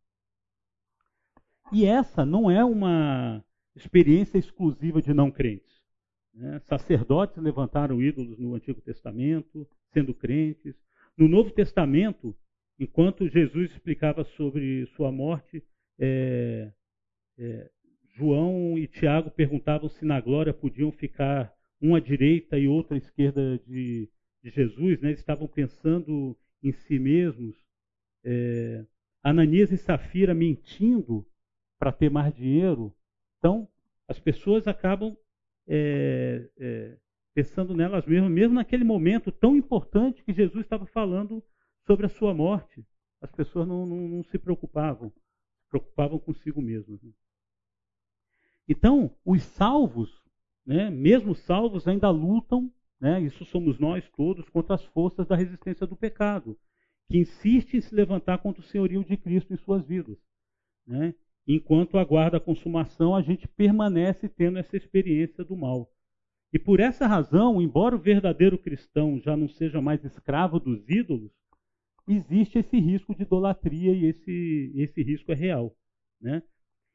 A: E essa não é uma experiência exclusiva de não crentes. Né? Sacerdotes levantaram ídolos no Antigo Testamento, sendo crentes. No Novo Testamento, enquanto Jesus explicava sobre sua morte, é, é, João e Tiago perguntavam se na glória podiam ficar um à direita e outro à esquerda de, de Jesus. Né? Eles estavam pensando em si mesmos. É, Ananias e Safira mentindo para ter mais dinheiro. Então, as pessoas acabam é, é, pensando nelas mesmas, mesmo naquele momento tão importante que Jesus estava falando sobre a sua morte. As pessoas não, não, não se preocupavam, preocupavam consigo mesmas. Né? Então, os salvos, né, mesmo salvos, ainda lutam, né, isso somos nós todos, contra as forças da resistência do pecado, que insiste em se levantar contra o senhorio de Cristo em suas vidas. Né? Enquanto aguarda a consumação, a gente permanece tendo essa experiência do mal. E por essa razão, embora o verdadeiro cristão já não seja mais escravo dos ídolos, existe esse risco de idolatria e esse, esse risco é real. Né?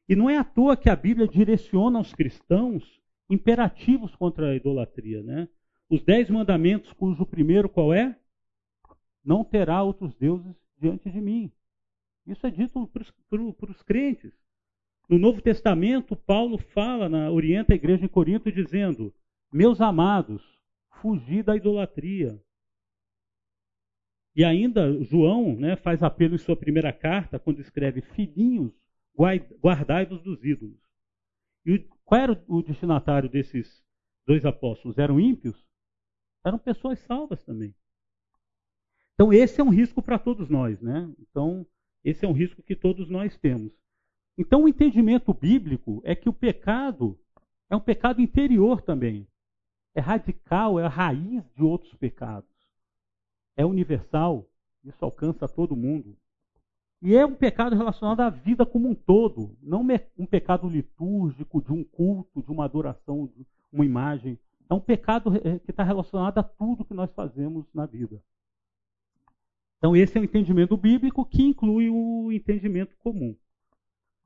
A: E não é à toa que a Bíblia direciona aos cristãos imperativos contra a idolatria. Né? Os dez mandamentos, cujo primeiro qual é? Não terá outros deuses diante de mim. Isso é dito para os crentes. No Novo Testamento, Paulo fala, na, orienta a igreja em Corinto, dizendo: Meus amados, fugi da idolatria. E ainda João né, faz apelo em sua primeira carta, quando escreve: Filhinhos, guardai-vos dos ídolos. E qual era o destinatário desses dois apóstolos? Eram ímpios? Eram pessoas salvas também. Então, esse é um risco para todos nós. Né? Então, esse é um risco que todos nós temos. Então, o entendimento bíblico é que o pecado é um pecado interior também. É radical, é a raiz de outros pecados. É universal, isso alcança todo mundo. E é um pecado relacionado à vida como um todo, não um pecado litúrgico, de um culto, de uma adoração, de uma imagem. É um pecado eh, que está relacionado a tudo que nós fazemos na vida. Então, esse é o entendimento bíblico que inclui o entendimento comum.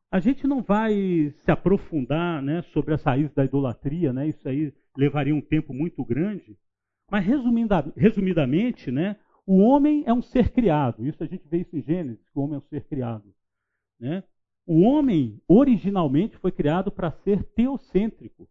A: A gente não vai se aprofundar né, sobre as raízes da idolatria, né, isso aí levaria um tempo muito grande, mas resumidamente, né, o homem é um ser criado, isso a gente vê isso em Gênesis, que o homem é um ser criado. Né? O homem, originalmente, foi criado para ser teocêntrico.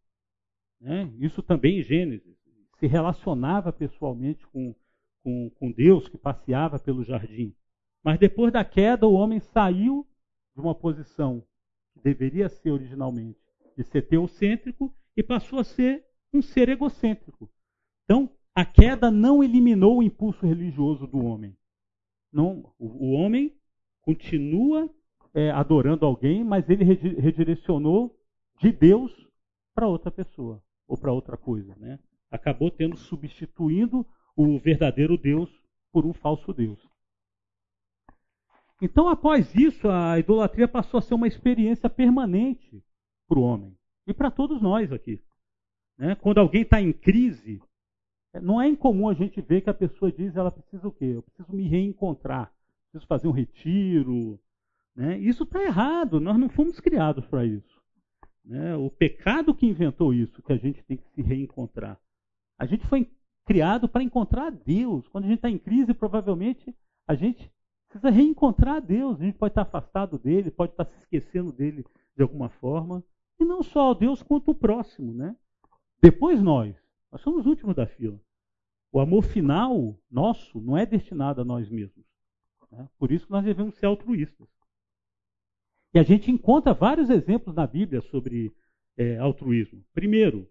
A: Né? Isso também em Gênesis. Se relacionava pessoalmente com com, com Deus que passeava pelo jardim. Mas depois da queda, o homem saiu de uma posição que deveria ser originalmente de ser teocêntrico e passou a ser um ser egocêntrico. Então, a queda não eliminou o impulso religioso do homem. Não, o, o homem continua é, adorando alguém, mas ele redirecionou de Deus para outra pessoa ou para outra coisa. Né? Acabou tendo substituindo o verdadeiro Deus por um falso Deus. Então, após isso, a idolatria passou a ser uma experiência permanente para o homem e para todos nós aqui. Né? Quando alguém está em crise, não é incomum a gente ver que a pessoa diz ela precisa o quê? Eu preciso me reencontrar, preciso fazer um retiro. Né? Isso está errado, nós não fomos criados para isso. Né? O pecado que inventou isso, que a gente tem que se reencontrar. A gente foi criado para encontrar Deus. Quando a gente está em crise, provavelmente a gente precisa reencontrar Deus. A gente pode estar afastado dele, pode estar se esquecendo dele de alguma forma. E não só Deus, quanto o próximo. Né? Depois nós. Nós somos os últimos da fila. O amor final nosso não é destinado a nós mesmos. Né? Por isso nós devemos ser altruístas. E a gente encontra vários exemplos na Bíblia sobre é, altruísmo. Primeiro,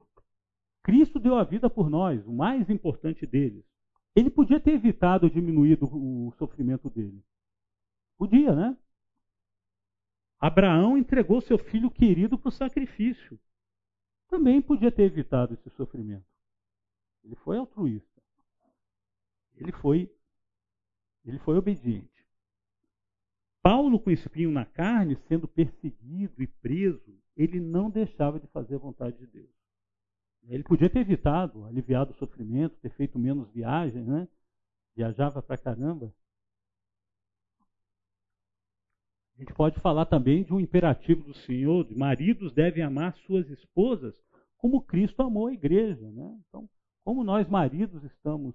A: Cristo deu a vida por nós, o mais importante deles. Ele podia ter evitado ou diminuído o sofrimento dele. Podia, né? Abraão entregou seu filho querido para o sacrifício. Também podia ter evitado esse sofrimento. Ele foi altruísta. Ele foi, ele foi obediente. Paulo, com espinho na carne, sendo perseguido e preso, ele não deixava de fazer a vontade de Deus. Ele podia ter evitado, aliviado o sofrimento, ter feito menos viagens, né? Viajava pra caramba. A gente pode falar também de um imperativo do Senhor, de maridos devem amar suas esposas como Cristo amou a igreja, né? Então, como nós maridos estamos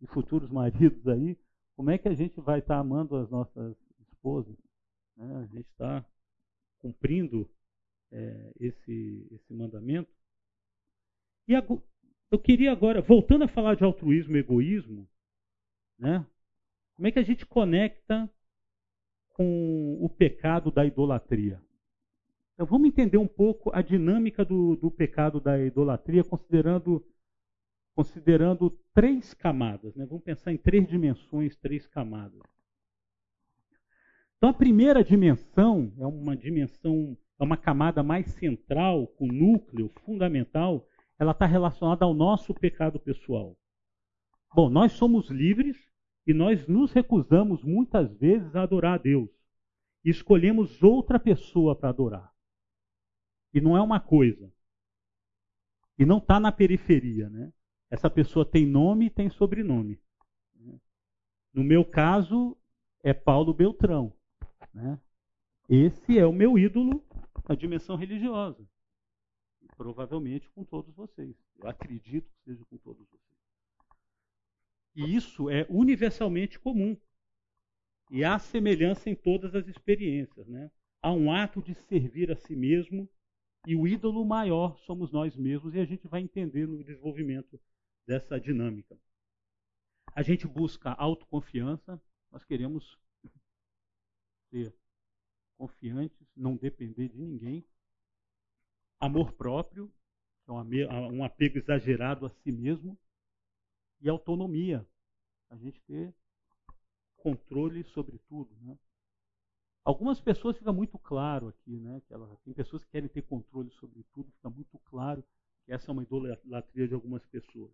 A: e futuros maridos aí, como é que a gente vai estar amando as nossas esposas? Né? A gente está cumprindo é, esse, esse mandamento. E eu queria agora, voltando a falar de altruísmo e egoísmo, né? como é que a gente conecta com o pecado da idolatria? Então vamos entender um pouco a dinâmica do, do pecado da idolatria, considerando, considerando três camadas. Né? Vamos pensar em três dimensões, três camadas. Então a primeira dimensão é uma dimensão, é uma camada mais central, com núcleo fundamental, ela está relacionada ao nosso pecado pessoal. Bom, nós somos livres e nós nos recusamos muitas vezes a adorar a Deus. E escolhemos outra pessoa para adorar. E não é uma coisa. E não está na periferia. Né? Essa pessoa tem nome e tem sobrenome. No meu caso, é Paulo Beltrão. Né? Esse é o meu ídolo na dimensão religiosa. Provavelmente com todos vocês. Eu acredito que seja com todos vocês. E isso é universalmente comum. E há semelhança em todas as experiências. Né? Há um ato de servir a si mesmo e o ídolo maior somos nós mesmos, e a gente vai entender no desenvolvimento dessa dinâmica. A gente busca autoconfiança, nós queremos ser confiantes, não depender de ninguém amor próprio, é um apego exagerado a si mesmo, e autonomia, a gente ter controle sobre tudo. Né? Algumas pessoas fica muito claro aqui, né? Que tem pessoas que querem ter controle sobre tudo, fica muito claro que essa é uma idolatria de algumas pessoas.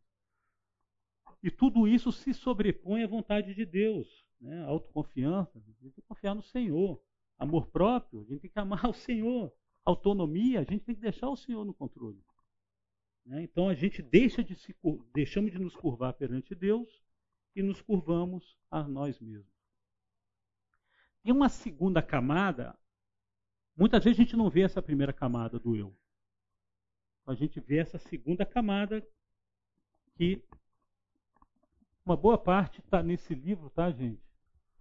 A: E tudo isso se sobrepõe à vontade de Deus. Né? Autoconfiança, a gente tem que confiar no Senhor. Amor próprio, a gente tem que amar o Senhor autonomia, a gente tem que deixar o Senhor no controle. Né? Então a gente deixa de se, deixamos de nos curvar perante Deus e nos curvamos a nós mesmos. Tem uma segunda camada, muitas vezes a gente não vê essa primeira camada do eu. A gente vê essa segunda camada que uma boa parte está nesse livro, tá, gente?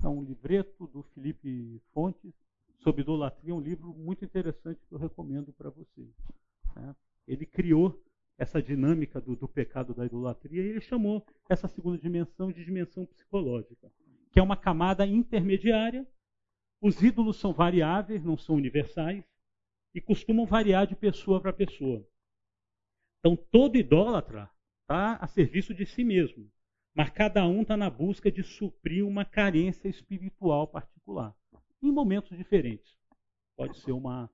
A: É um livreto do Felipe Fontes, sobre idolatria, um livro muito interessante que eu recomendo para vocês. Né? Ele criou essa dinâmica do, do, pecado da idolatria e ele chamou essa segunda dimensão de dimensão psicológica, que é uma camada intermediária. Os ídolos são variáveis, não são universais, e costumam variar de pessoa para pessoa. Então, todo idólatra está a serviço de si mesmo. Mas cada um está na busca de suprir uma carência espiritual particular, em momentos diferentes. Pode ser uma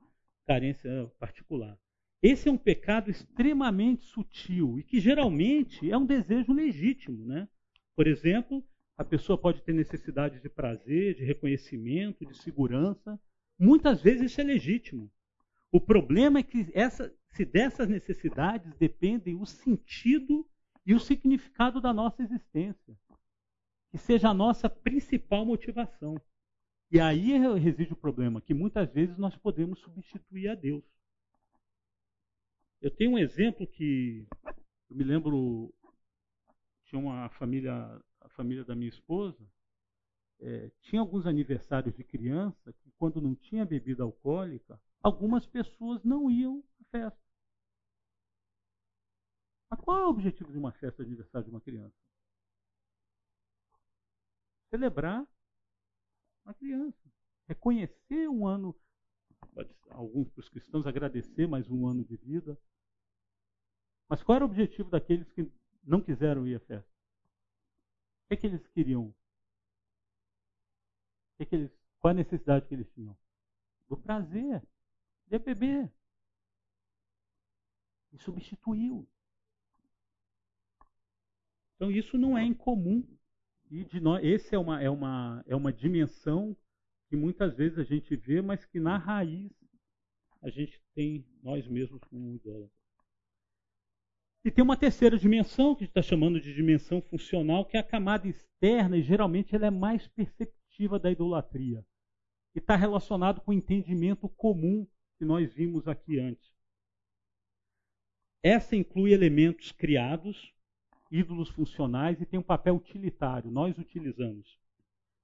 A: carência particular. Esse é um pecado extremamente sutil e que geralmente é um desejo legítimo. Né? Por exemplo, a pessoa pode ter necessidade de prazer, de reconhecimento, de segurança. Muitas vezes isso é legítimo. O problema é que essa, se dessas necessidades dependem o sentido e o significado da nossa existência, que seja a nossa principal motivação. E aí reside o problema, que muitas vezes nós podemos substituir a Deus. Eu tenho um exemplo que eu me lembro tinha uma família, a família da minha esposa, é, tinha alguns aniversários de criança que quando não tinha bebida alcoólica, algumas pessoas não iam à festa. Mas qual é o objetivo de uma festa de aniversário de uma criança? Celebrar uma criança. Reconhecer um ano, alguns para os cristãos agradecer mais um ano de vida, mas qual era o objetivo daqueles que não quiseram ir à festa? O que, é que eles queriam? O que é que eles, qual a necessidade que eles tinham? Do prazer, de beber. E substituiu. Então isso não é incomum. E de nós, esse é uma, é, uma, é uma dimensão que muitas vezes a gente vê, mas que na raiz a gente tem nós mesmos como idólatras. E tem uma terceira dimensão, que a gente está chamando de dimensão funcional, que é a camada externa, e geralmente ela é mais perceptiva da idolatria. E está relacionado com o entendimento comum que nós vimos aqui antes. Essa inclui elementos criados, ídolos funcionais, e tem um papel utilitário. Nós utilizamos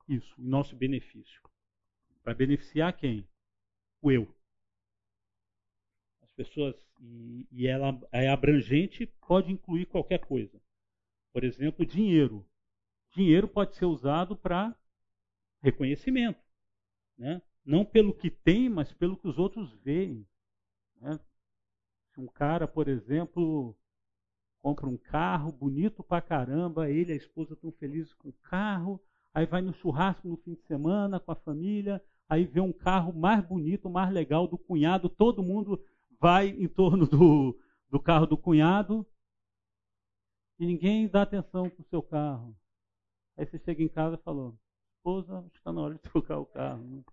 A: isso em nosso benefício. Para beneficiar quem? O eu pessoas e, e ela é abrangente, pode incluir qualquer coisa. Por exemplo, dinheiro. Dinheiro pode ser usado para reconhecimento, né? Não pelo que tem, mas pelo que os outros veem. Né? Um cara, por exemplo, compra um carro bonito pra caramba, ele e a esposa estão felizes com o carro, aí vai no churrasco no fim de semana com a família, aí vê um carro mais bonito, mais legal do cunhado, todo mundo vai em torno do, do carro do cunhado e ninguém dá atenção para o seu carro. Aí você chega em casa e falou, esposa, está na hora de trocar o carro.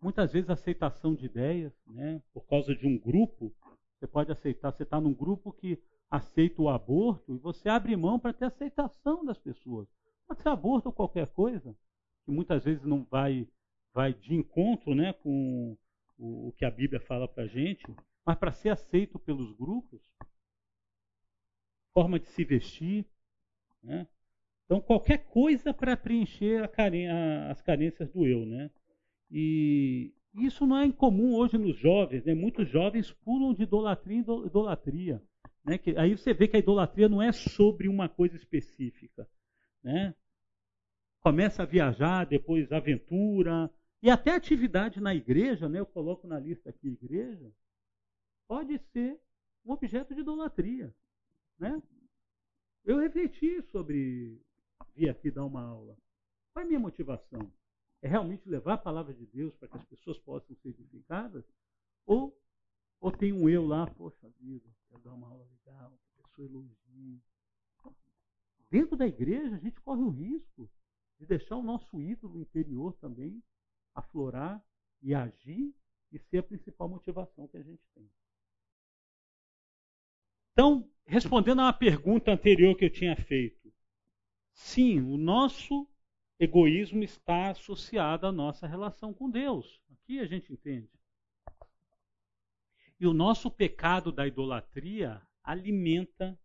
A: Muitas vezes a aceitação de ideias, né, por causa de um grupo, você pode aceitar, você está num grupo que aceita o aborto e você abre mão para ter aceitação das pessoas. Pode ser aborto ou qualquer coisa, que muitas vezes não vai vai de encontro né, com o, o que a Bíblia fala para a gente, mas para ser aceito pelos grupos, forma de se vestir. Né? Então, qualquer coisa para preencher as carências do eu. Né? E isso não é incomum hoje nos jovens. Né? Muitos jovens pulam de idolatria em idolatria. Né? Que, aí você vê que a idolatria não é sobre uma coisa específica. Né? Começa a viajar, depois aventura, e até atividade na igreja, né, eu coloco na lista aqui igreja, pode ser um objeto de idolatria. Né? Eu refleti sobre vir aqui dar uma aula. Qual é a minha motivação? É realmente levar a palavra de Deus para que as pessoas possam ser edificadas? Ou, ou tem um eu lá, poxa vida, quero dar uma aula legal, que a pessoa elogie. Dentro da igreja, a gente corre o risco de deixar o nosso ídolo interior também aflorar e agir e ser a principal motivação que a gente tem. Então, respondendo a uma pergunta anterior que eu tinha feito, sim, o nosso egoísmo está associado à nossa relação com Deus. Aqui a gente entende. E o nosso pecado da idolatria alimenta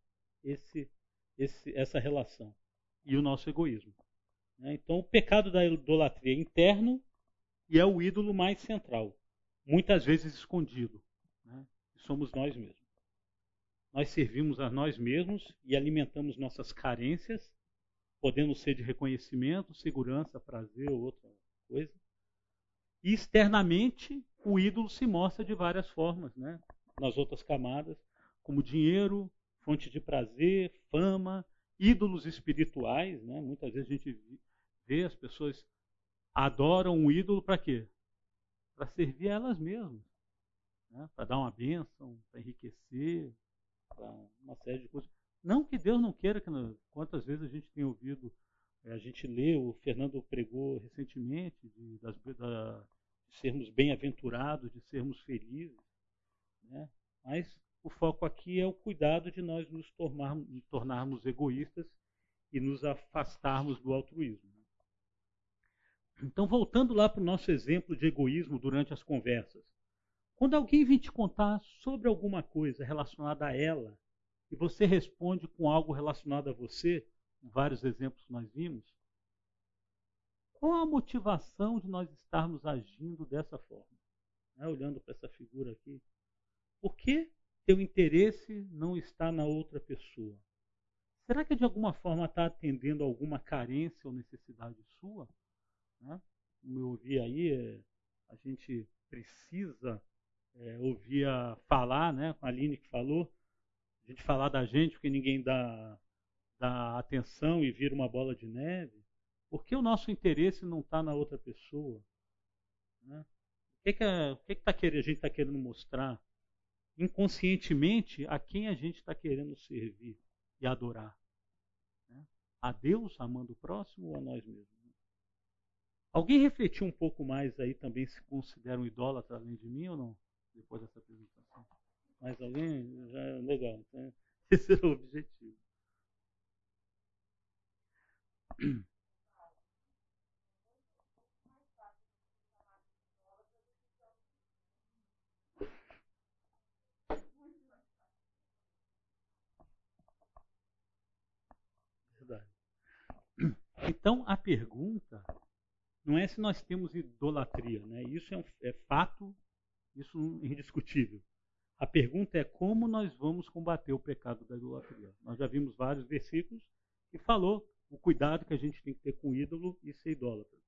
A: esse, esse, essa relação e o nosso egoísmo. Né? Então, o pecado da idolatria é interno e é o ídolo mais central, muitas vezes escondido. Né? Somos nós mesmos. Nós servimos a nós mesmos e alimentamos nossas carências, podendo ser de reconhecimento, segurança, prazer ou outra coisa. E externamente, o ídolo se mostra de várias formas, né? nas outras camadas, como dinheiro, fonte de prazer, fama, ídolos espirituais, né? Muitas vezes a gente vê as pessoas adoram um ídolo para quê? Para servir elas mesmas, né? para dar uma bênção, para enriquecer, para uma série de coisas. Não que Deus não queira, que quantas vezes a gente tem ouvido, eh, a gente lê, o Fernando pregou recentemente, de, das, da, de sermos bem-aventurados, de sermos felizes. Né? Mas o foco aqui é o cuidado de nós nos tornarmos, nos tornarmos egoístas e nos afastarmos do altruísmo. Então, voltando lá para o nosso exemplo de egoísmo durante as conversas. Quando alguém vem te contar sobre alguma coisa relacionada a ela, e você responde com algo relacionado a você, vários exemplos nós vimos, qual a motivação de nós estarmos agindo dessa forma? Né, olhando para essa figura aqui. Por que teu interesse não está na outra pessoa? Será que de alguma forma está atendendo alguma carência ou necessidade sua? Né? Como eu ouvi aí, é, a gente precisa é, ouvir falar, né, a Aline que falou, a gente falar da gente porque ninguém dá, dá atenção e vira uma bola de neve. Por que o nosso interesse não está na outra pessoa? Né? O que, que, a, o que, que tá querendo, a gente está querendo mostrar? Inconscientemente, a quem a gente está querendo servir e adorar? Né? A Deus, amando o próximo ou a nós mesmos? Alguém refletiu um pouco mais aí também se considera um idólatra além de mim ou não? Depois dessa apresentação. Mais alguém? Já é legal. Então, esse era o objetivo. Verdade. Então a pergunta não é se nós temos idolatria, né? Isso é, um, é fato, isso é indiscutível. A pergunta é como nós vamos combater o pecado da idolatria. Nós já vimos vários versículos que falou o cuidado que a gente tem que ter com o ídolo e ser idólatra.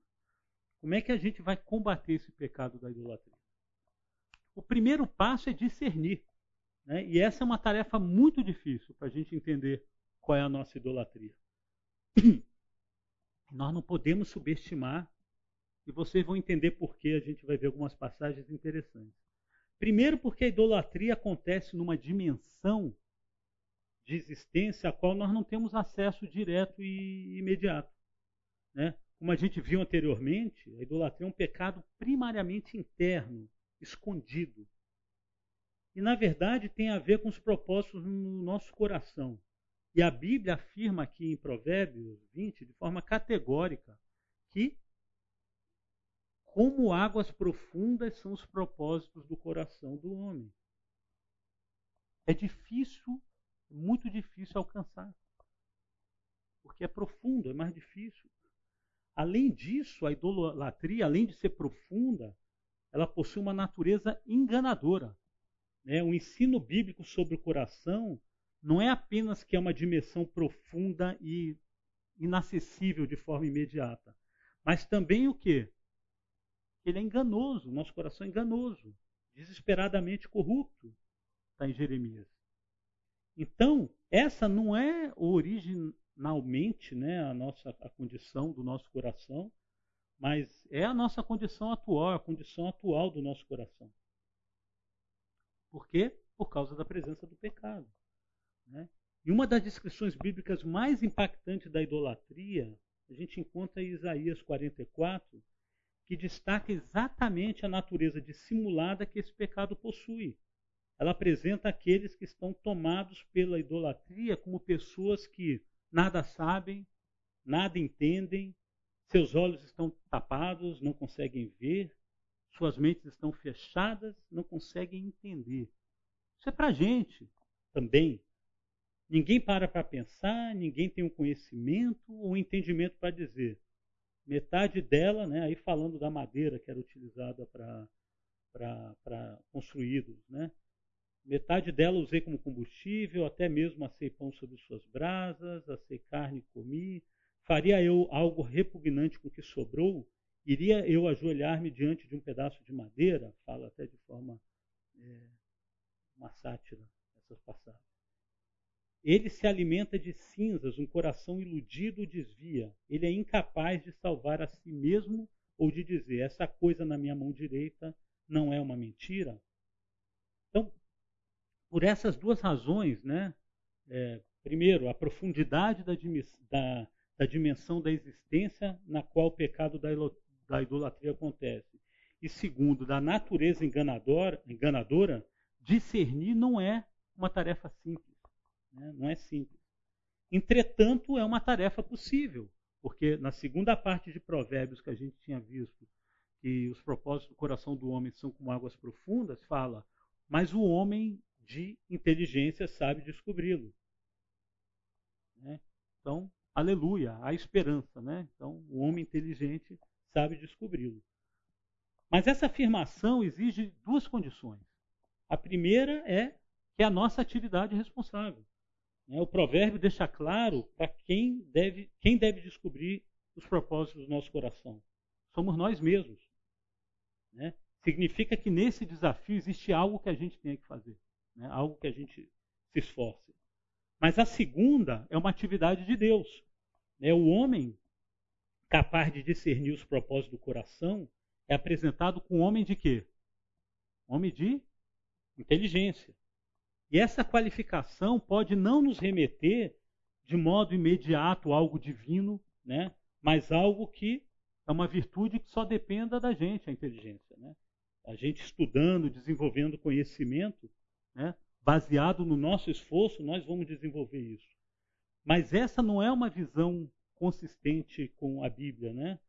A: Como é que a gente vai combater esse pecado da idolatria? O primeiro passo é discernir. Né? E essa é uma tarefa muito difícil para a gente entender qual é a nossa idolatria. Nós não podemos subestimar e vocês vão entender por que a gente vai ver algumas passagens interessantes. Primeiro, porque a idolatria acontece numa dimensão de existência a qual nós não temos acesso direto e imediato. Né? Como a gente viu anteriormente, a idolatria é um pecado primariamente interno, escondido. E, na verdade, tem a ver com os propósitos no nosso coração. E a Bíblia afirma aqui em Provérbios 20, de forma categórica, que como águas profundas são os propósitos do coração do homem. É difícil, muito difícil alcançar. Porque é profundo, é mais difícil. Além disso, a idolatria, além de ser profunda, ela possui uma natureza enganadora. Né? O ensino bíblico sobre o coração não é apenas que é uma dimensão profunda e inacessível de forma imediata, mas também o que? Ele é enganoso, nosso coração é enganoso, desesperadamente corrupto, está em Jeremias. Então, essa não é originalmente né, a nossa a condição do nosso coração, mas é a nossa condição atual, a condição atual do nosso coração. Por quê? Por causa da presença do pecado. Né? E uma das descrições bíblicas mais impactantes da idolatria, a gente encontra em Isaías 44, que destaca exatamente a natureza dissimulada que esse pecado possui. Ela apresenta aqueles que estão tomados pela idolatria como pessoas que nada sabem, nada entendem, seus olhos estão tapados, não conseguem ver, suas mentes estão fechadas, não conseguem entender. Isso é para a gente também. Ninguém para para pensar, ninguém tem um conhecimento ou um entendimento para dizer: metade dela, né, aí falando da madeira que era utilizada para construídos, né, metade dela usei como combustível, até mesmo assei pão sobre suas brasas, assei carne e comi. Faria eu algo repugnante com o que sobrou? Iria eu ajoelhar-me diante de um pedaço de madeira? Fala até de forma é, uma sátira essas passagens. Ele se alimenta de cinzas, um coração iludido desvia. Ele é incapaz de salvar a si mesmo ou de dizer: essa coisa na minha mão direita não é uma mentira. Então, por essas duas razões, né? É, primeiro, a profundidade da, da, da, dimensão da existência na qual o pecado da, da idolatria acontece. E segundo, da natureza enganadora, enganadora, discernir não é uma tarefa simples. Né? Não é simples. Entretanto, é uma tarefa possível, porque na segunda parte de Provérbios que a gente tinha visto, que os propósitos do coração do homem são como águas profundas, fala, mas o homem de inteligência sabe descobri-lo. Né? Então, aleluia, há esperança. Né? Então, o homem inteligente sabe descobri-lo. Mas essa afirmação exige duas condições. A primeira é que é a nossa atividade responsável. Né? O provérbio deixa claro para quem deve, quem deve descobrir os propósitos do nosso coração. Somos nós mesmos. Né? Significa que nesse desafio existe algo que a gente tem que fazer, né? algo que a gente se esforce. Mas a segunda é uma atividade de Deus. Né? O homem capaz de discernir os propósitos do coração é apresentado com homem de quê? Homem de inteligência. E essa qualificação pode não nos remeter de modo imediato a algo divino, né? mas algo que é uma virtude que só dependa da gente, a inteligência. Né? A gente estudando, desenvolvendo conhecimento, né? baseado no nosso esforço, nós vamos desenvolver isso. Mas essa não é uma visão consistente com a Bíblia, né?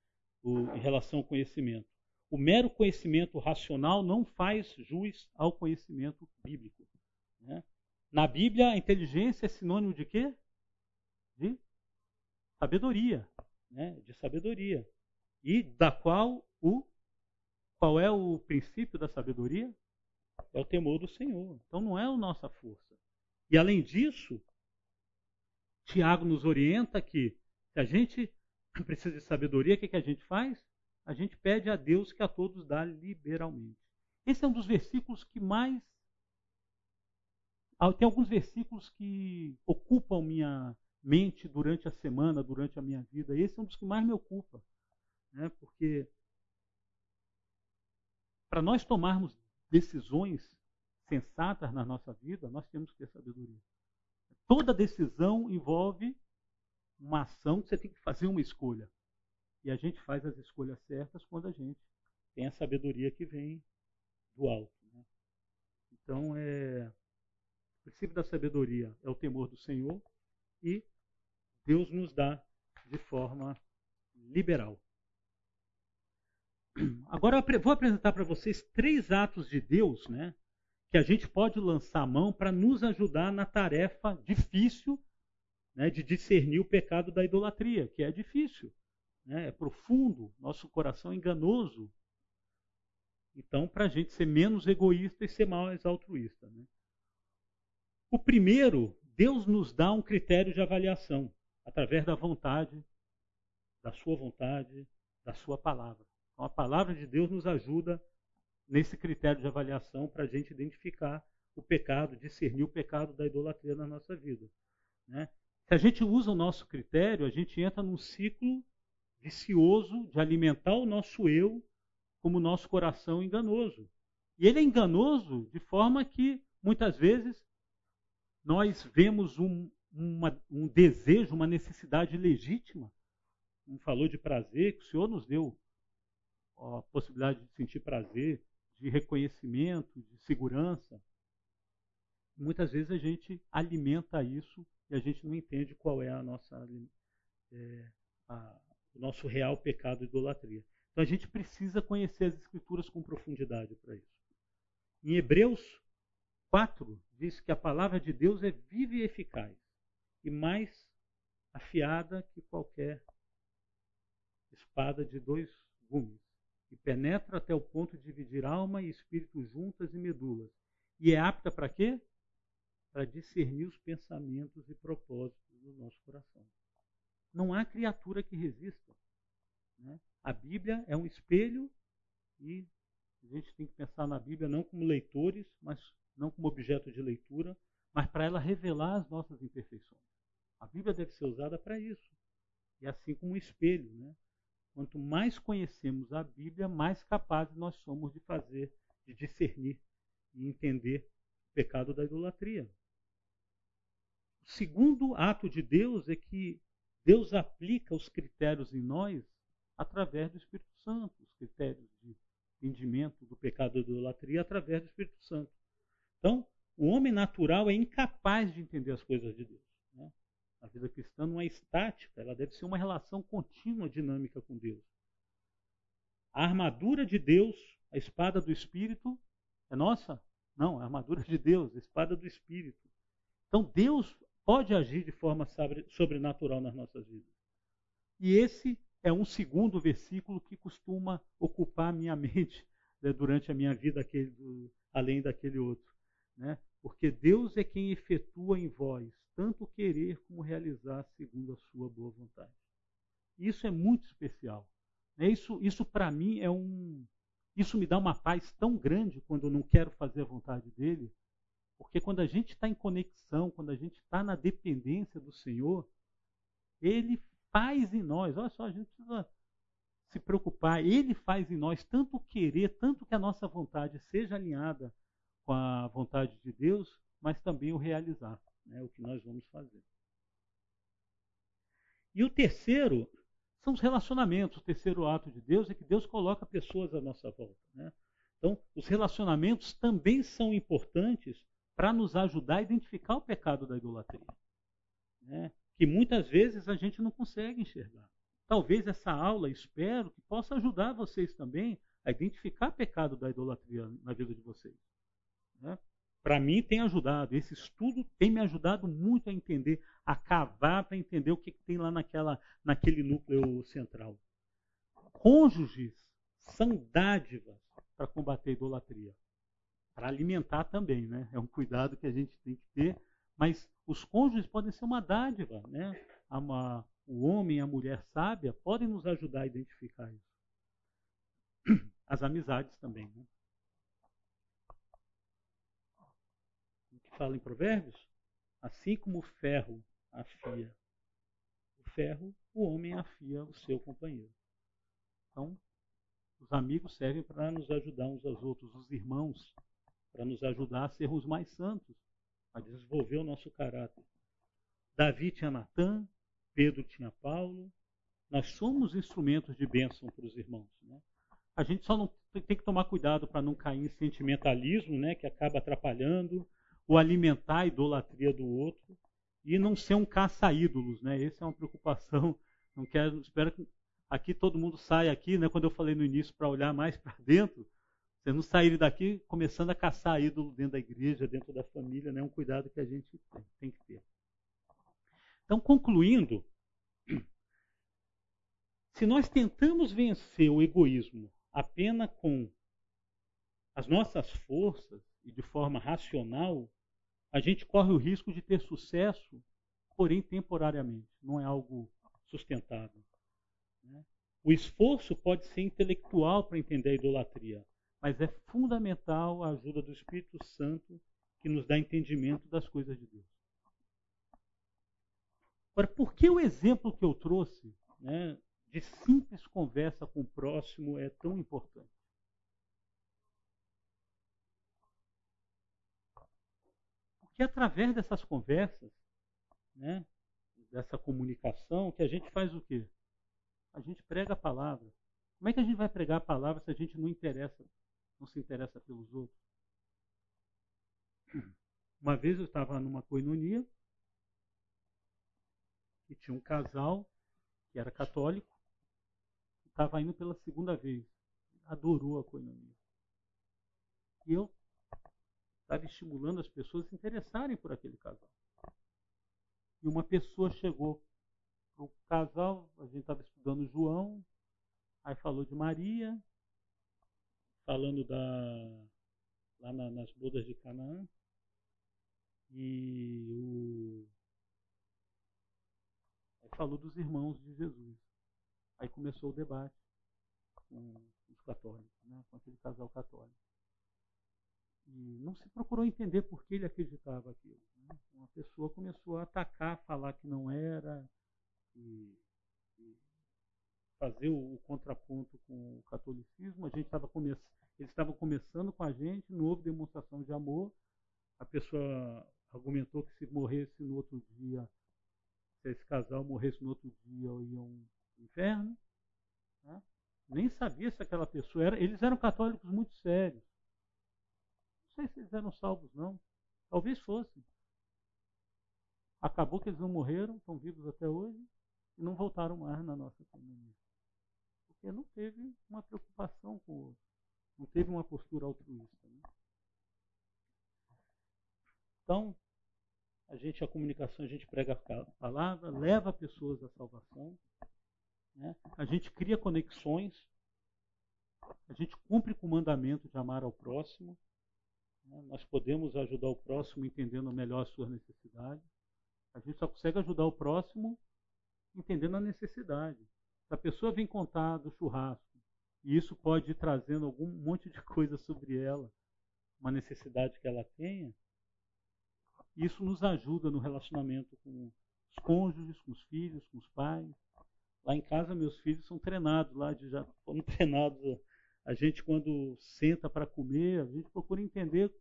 A: O, em relação ao conhecimento. O mero conhecimento racional não faz jus ao conhecimento bíblico. Né? Na Bíblia, a inteligência é sinônimo de quê? De sabedoria. Né? De sabedoria. E da qual o. Qual é o princípio da sabedoria? É o temor do Senhor. Então não é a nossa força. E além disso, Tiago nos orienta que se a gente precisa de sabedoria, o que, que a gente faz? A gente pede a Deus que a todos dá liberalmente. Esse é um dos versículos que mais tem alguns versículos que ocupam minha mente durante a semana, durante a minha vida. Esse é um dos que mais me ocupa. Né? Porque para nós tomarmos decisões sensatas na nossa vida, nós temos que ter sabedoria. Toda decisão envolve uma ação que você tem que fazer uma escolha. E a gente faz as escolhas certas quando a gente tem a sabedoria que vem do alto. Né? Então, é, o princípio da sabedoria é o temor do Senhor e Deus nos dá de forma liberal. Agora vou apresentar para vocês três atos de Deus, né, que a gente pode lançar a mão para nos ajudar na tarefa difícil né, de discernir o pecado da idolatria, que é difícil, né, é profundo, nosso coração é enganoso. Então, para a gente ser menos egoísta e ser mais altruísta. Né? O primeiro, Deus nos dá um critério de avaliação através da vontade, da sua vontade, da sua palavra. Então, a palavra de Deus nos ajuda nesse critério de avaliação para a gente identificar o pecado, discernir o pecado da idolatria na nossa vida. Né? Se a gente usa o nosso critério, a gente entra num ciclo vicioso de alimentar o nosso eu como nosso coração enganoso. E ele é enganoso de forma que, muitas vezes, nós vemos um, uma, um desejo, uma necessidade legítima. Um falou de prazer, que o Senhor nos deu a possibilidade de sentir prazer, de reconhecimento, de segurança. Muitas vezes a gente alimenta isso e a gente não entende qual é a nossa, é, a, o nosso real pecado de idolatria. Então a gente precisa conhecer as Escrituras com profundidade para isso. Em Hebreus 4 diz que a palavra de Deus é viva e eficaz e mais afiada que qualquer espada de dois gumes e penetra até o ponto de dividir alma e espírito juntas e medulas. E é apta para quê? Para discernir os pensamentos e propósitos do nosso coração. Não há criatura que resista. Né? A Bíblia é um espelho e a gente tem que pensar na Bíblia não como leitores, mas não como objeto de leitura, mas para ela revelar as nossas imperfeições. A Bíblia deve ser usada para isso. E assim como um espelho, né? Quanto mais conhecemos a Bíblia, mais capazes nós somos de fazer, de discernir e entender o pecado da idolatria. O segundo ato de Deus é que Deus aplica os critérios em nós através do Espírito Santo, os critérios de entendimento do pecado da idolatria através do Espírito Santo. Então, o homem natural é incapaz de entender as coisas de Deus. Né? A vida cristã não é estática, ela deve ser uma relação contínua, dinâmica com Deus. A armadura de Deus, a espada do Espírito, é nossa? Não, a armadura de Deus, a espada do Espírito. Então Deus pode agir de forma sobrenatural nas nossas vidas. E esse é um segundo versículo que costuma ocupar minha mente né, durante a minha vida, aquele, além daquele outro. Né? Porque Deus é quem efetua em vós tanto querer como realizar segundo a sua boa vontade. Isso é muito especial. Né? Isso, isso para mim é um. Isso me dá uma paz tão grande quando eu não quero fazer a vontade dele, porque quando a gente está em conexão, quando a gente está na dependência do Senhor, Ele faz em nós. Olha só, a gente precisa se preocupar. Ele faz em nós tanto querer, tanto que a nossa vontade seja alinhada com a vontade de Deus, mas também o realizar, né, o que nós vamos fazer. E o terceiro são os relacionamentos. O terceiro ato de Deus é que Deus coloca pessoas à nossa volta. Né? Então, os relacionamentos também são importantes para nos ajudar a identificar o pecado da idolatria. Né? Que muitas vezes a gente não consegue enxergar. Talvez essa aula, espero, que possa ajudar vocês também a identificar o pecado da idolatria na vida de vocês. Né? Para mim tem ajudado, esse estudo tem me ajudado muito a entender, a cavar para entender o que, que tem lá naquela, naquele núcleo central. Cônjuges são dádivas para combater a idolatria para alimentar também, né? É um cuidado que a gente tem que ter. Mas os cônjuges podem ser uma dádiva, né? Uma, o homem e a mulher sábia podem nos ajudar a identificar isso. As amizades também, né? O que fala em Provérbios? Assim como o ferro afia o ferro, o homem afia o seu companheiro. Então, os amigos servem para nos ajudar uns aos outros, os irmãos para nos ajudar a sermos mais santos, a desenvolver o nosso caráter. Davi tinha Natan, Pedro tinha Paulo. Nós somos instrumentos de bênção para os irmãos. Né? A gente só não tem que tomar cuidado para não cair em sentimentalismo, né, que acaba atrapalhando, ou alimentar a idolatria do outro, e não ser um caça-ídolos. Né? Essa é uma preocupação. Não quero, espero que aqui todo mundo saia aqui, né, quando eu falei no início, para olhar mais para dentro, vocês não saírem daqui começando a caçar ídolo dentro da igreja, dentro da família, né? um cuidado que a gente tem que ter. Então, concluindo, se nós tentamos vencer o egoísmo apenas com as nossas forças e de forma racional, a gente corre o risco de ter sucesso, porém temporariamente, não é algo sustentável. Né? O esforço pode ser intelectual para entender a idolatria, mas é fundamental a ajuda do Espírito Santo que nos dá entendimento das coisas de Deus. Agora, por que o exemplo que eu trouxe né, de simples conversa com o próximo é tão importante? Através dessas conversas, né, dessa comunicação, que a gente faz o quê? A gente prega a palavra. Como é que a gente vai pregar a palavra se a gente não interessa não se interessa pelos outros. Uma vez eu estava numa coinonia e tinha um casal que era católico estava indo pela segunda vez. Adorou a coinonia. E eu estava estimulando as pessoas a se interessarem por aquele casal. E uma pessoa chegou para o casal, a gente estava estudando João, aí falou de Maria, falando da lá na, nas bodas de Canaã e o aí falou dos irmãos de Jesus. Aí começou o debate com os católicos, né, com aquele casal católico. E não se procurou entender por que ele acreditava aquilo. Né? Uma pessoa começou a atacar, falar que não era, e, e fazer o, o, contraponto com o catolicismo. A gente estava começando, eles estavam começando com a gente, não houve demonstração de amor. A pessoa argumentou que se morresse no outro dia, se esse casal morresse no outro dia, iam ao inferno. Né? Nem sabia se aquela pessoa era. Eles eram católicos muito sérios. Sei se eles eram salvos, não. Talvez fossem. Acabou que eles não morreram, estão vivos até hoje e não voltaram mais na nossa comunidade. Porque não teve uma preocupação com o outro. Não teve uma postura altruísta. Né? Então, a gente, a comunicação, a gente prega a palavra, leva pessoas à salvação. Né? A gente cria conexões. A gente cumpre com o mandamento de amar ao próximo. Né? Nós podemos ajudar o próximo entendendo melhor as suas necessidades. A gente só consegue ajudar o próximo entendendo a necessidade. Se a pessoa vem contar do churrasco, e isso pode ir trazendo algum monte de coisa sobre ela, uma necessidade que ela tenha, isso nos ajuda no relacionamento com os cônjuges, com os filhos, com os pais. Lá em casa, meus filhos são treinados lá, de, já foram treinados. A gente, quando senta para comer, a gente procura entender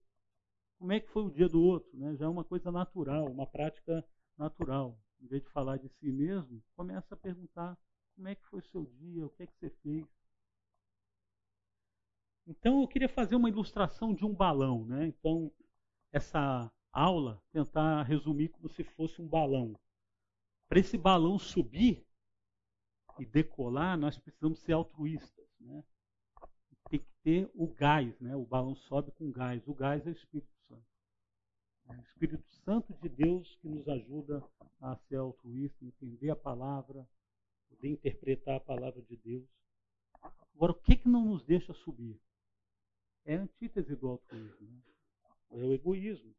A: como é que foi o dia do outro. Né? Já é uma coisa natural, uma prática natural em vez de falar de si mesmo, começa a perguntar como é que foi o seu dia, o que é que você fez. Então eu queria fazer uma ilustração de um balão, né? Então essa aula tentar resumir como se fosse um balão. Para esse balão subir e decolar, nós precisamos ser altruístas, né? Ter o gás, né? O balão sobe com gás. O gás é o Espírito o Espírito Santo de Deus que nos ajuda a ser altruísta, entender a palavra, poder interpretar a palavra de Deus. Agora, o que, que não nos deixa subir? É a antítese do altruísmo. Né? É o egoísmo.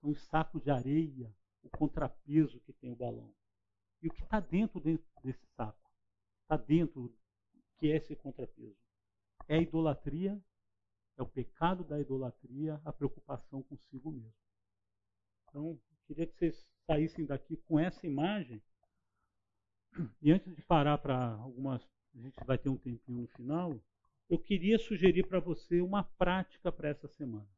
A: São os sacos de areia, o contrapeso que tem o balão. E o que está dentro, dentro desse saco? Está dentro que é esse contrapeso? É a idolatria, é o pecado da idolatria, a preocupação consigo mesmo. Então, queria que vocês saíssem daqui com essa imagem. E antes de parar para algumas. A gente vai ter um tempinho no final. Eu queria sugerir para você uma prática para essa semana.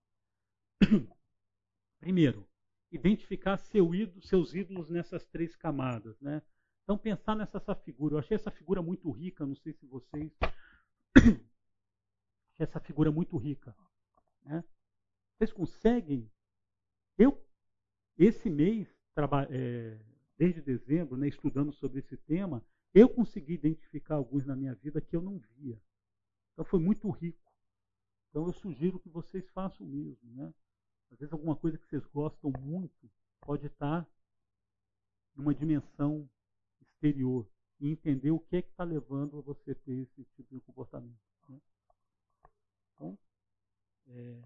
A: Primeiro, identificar seu ídolo, seus ídolos nessas três camadas. Né? Então, pensar nessa figura. Eu achei essa figura muito rica, não sei se vocês. Essa figura muito rica. Né? Vocês conseguem? Eu esse mês, é, desde dezembro, né, estudando sobre esse tema, eu consegui identificar alguns na minha vida que eu não via. Então foi muito rico. Então eu sugiro que vocês façam mesmo. Né? Às vezes alguma coisa que vocês gostam muito pode estar numa dimensão exterior e entender o que é que está levando a você ter esse tipo de comportamento. Então, é,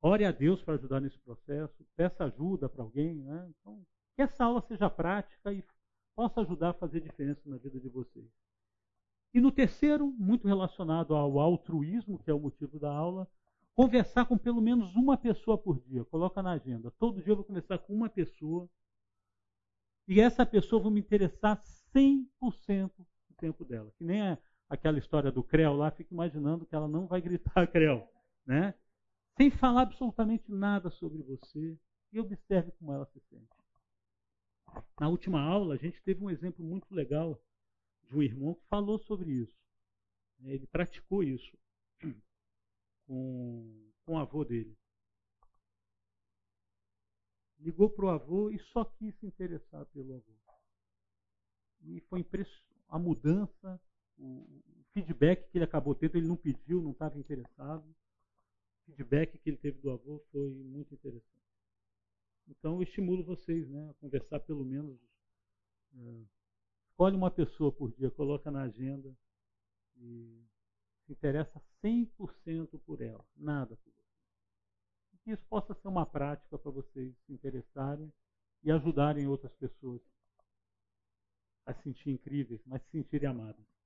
A: Ore a Deus para ajudar nesse processo, peça ajuda para alguém. Né? Então, que essa aula seja prática e possa ajudar a fazer diferença na vida de vocês. E no terceiro, muito relacionado ao altruísmo, que é o motivo da aula, conversar com pelo menos uma pessoa por dia. Coloca na agenda. Todo dia eu vou conversar com uma pessoa. E essa pessoa vai me interessar 100% do tempo dela. Que nem é aquela história do Creu lá, fica imaginando que ela não vai gritar Creu. Né? sem falar absolutamente nada sobre você, e observe como ela se sente. Na última aula, a gente teve um exemplo muito legal de um irmão que falou sobre isso. Ele praticou isso com, com o avô dele. Ligou para o avô e só quis se interessar pelo avô. E foi a mudança, o feedback que ele acabou tendo, ele não pediu, não estava interessado feedback que ele teve do avô foi muito interessante. Então eu estimulo vocês né, a conversar pelo menos. É, escolhe uma pessoa por dia, coloca na agenda e se interessa 100% por ela, nada por você. Que isso possa ser uma prática para vocês se interessarem e ajudarem outras pessoas a se sentir incríveis, mas se sentirem amadas.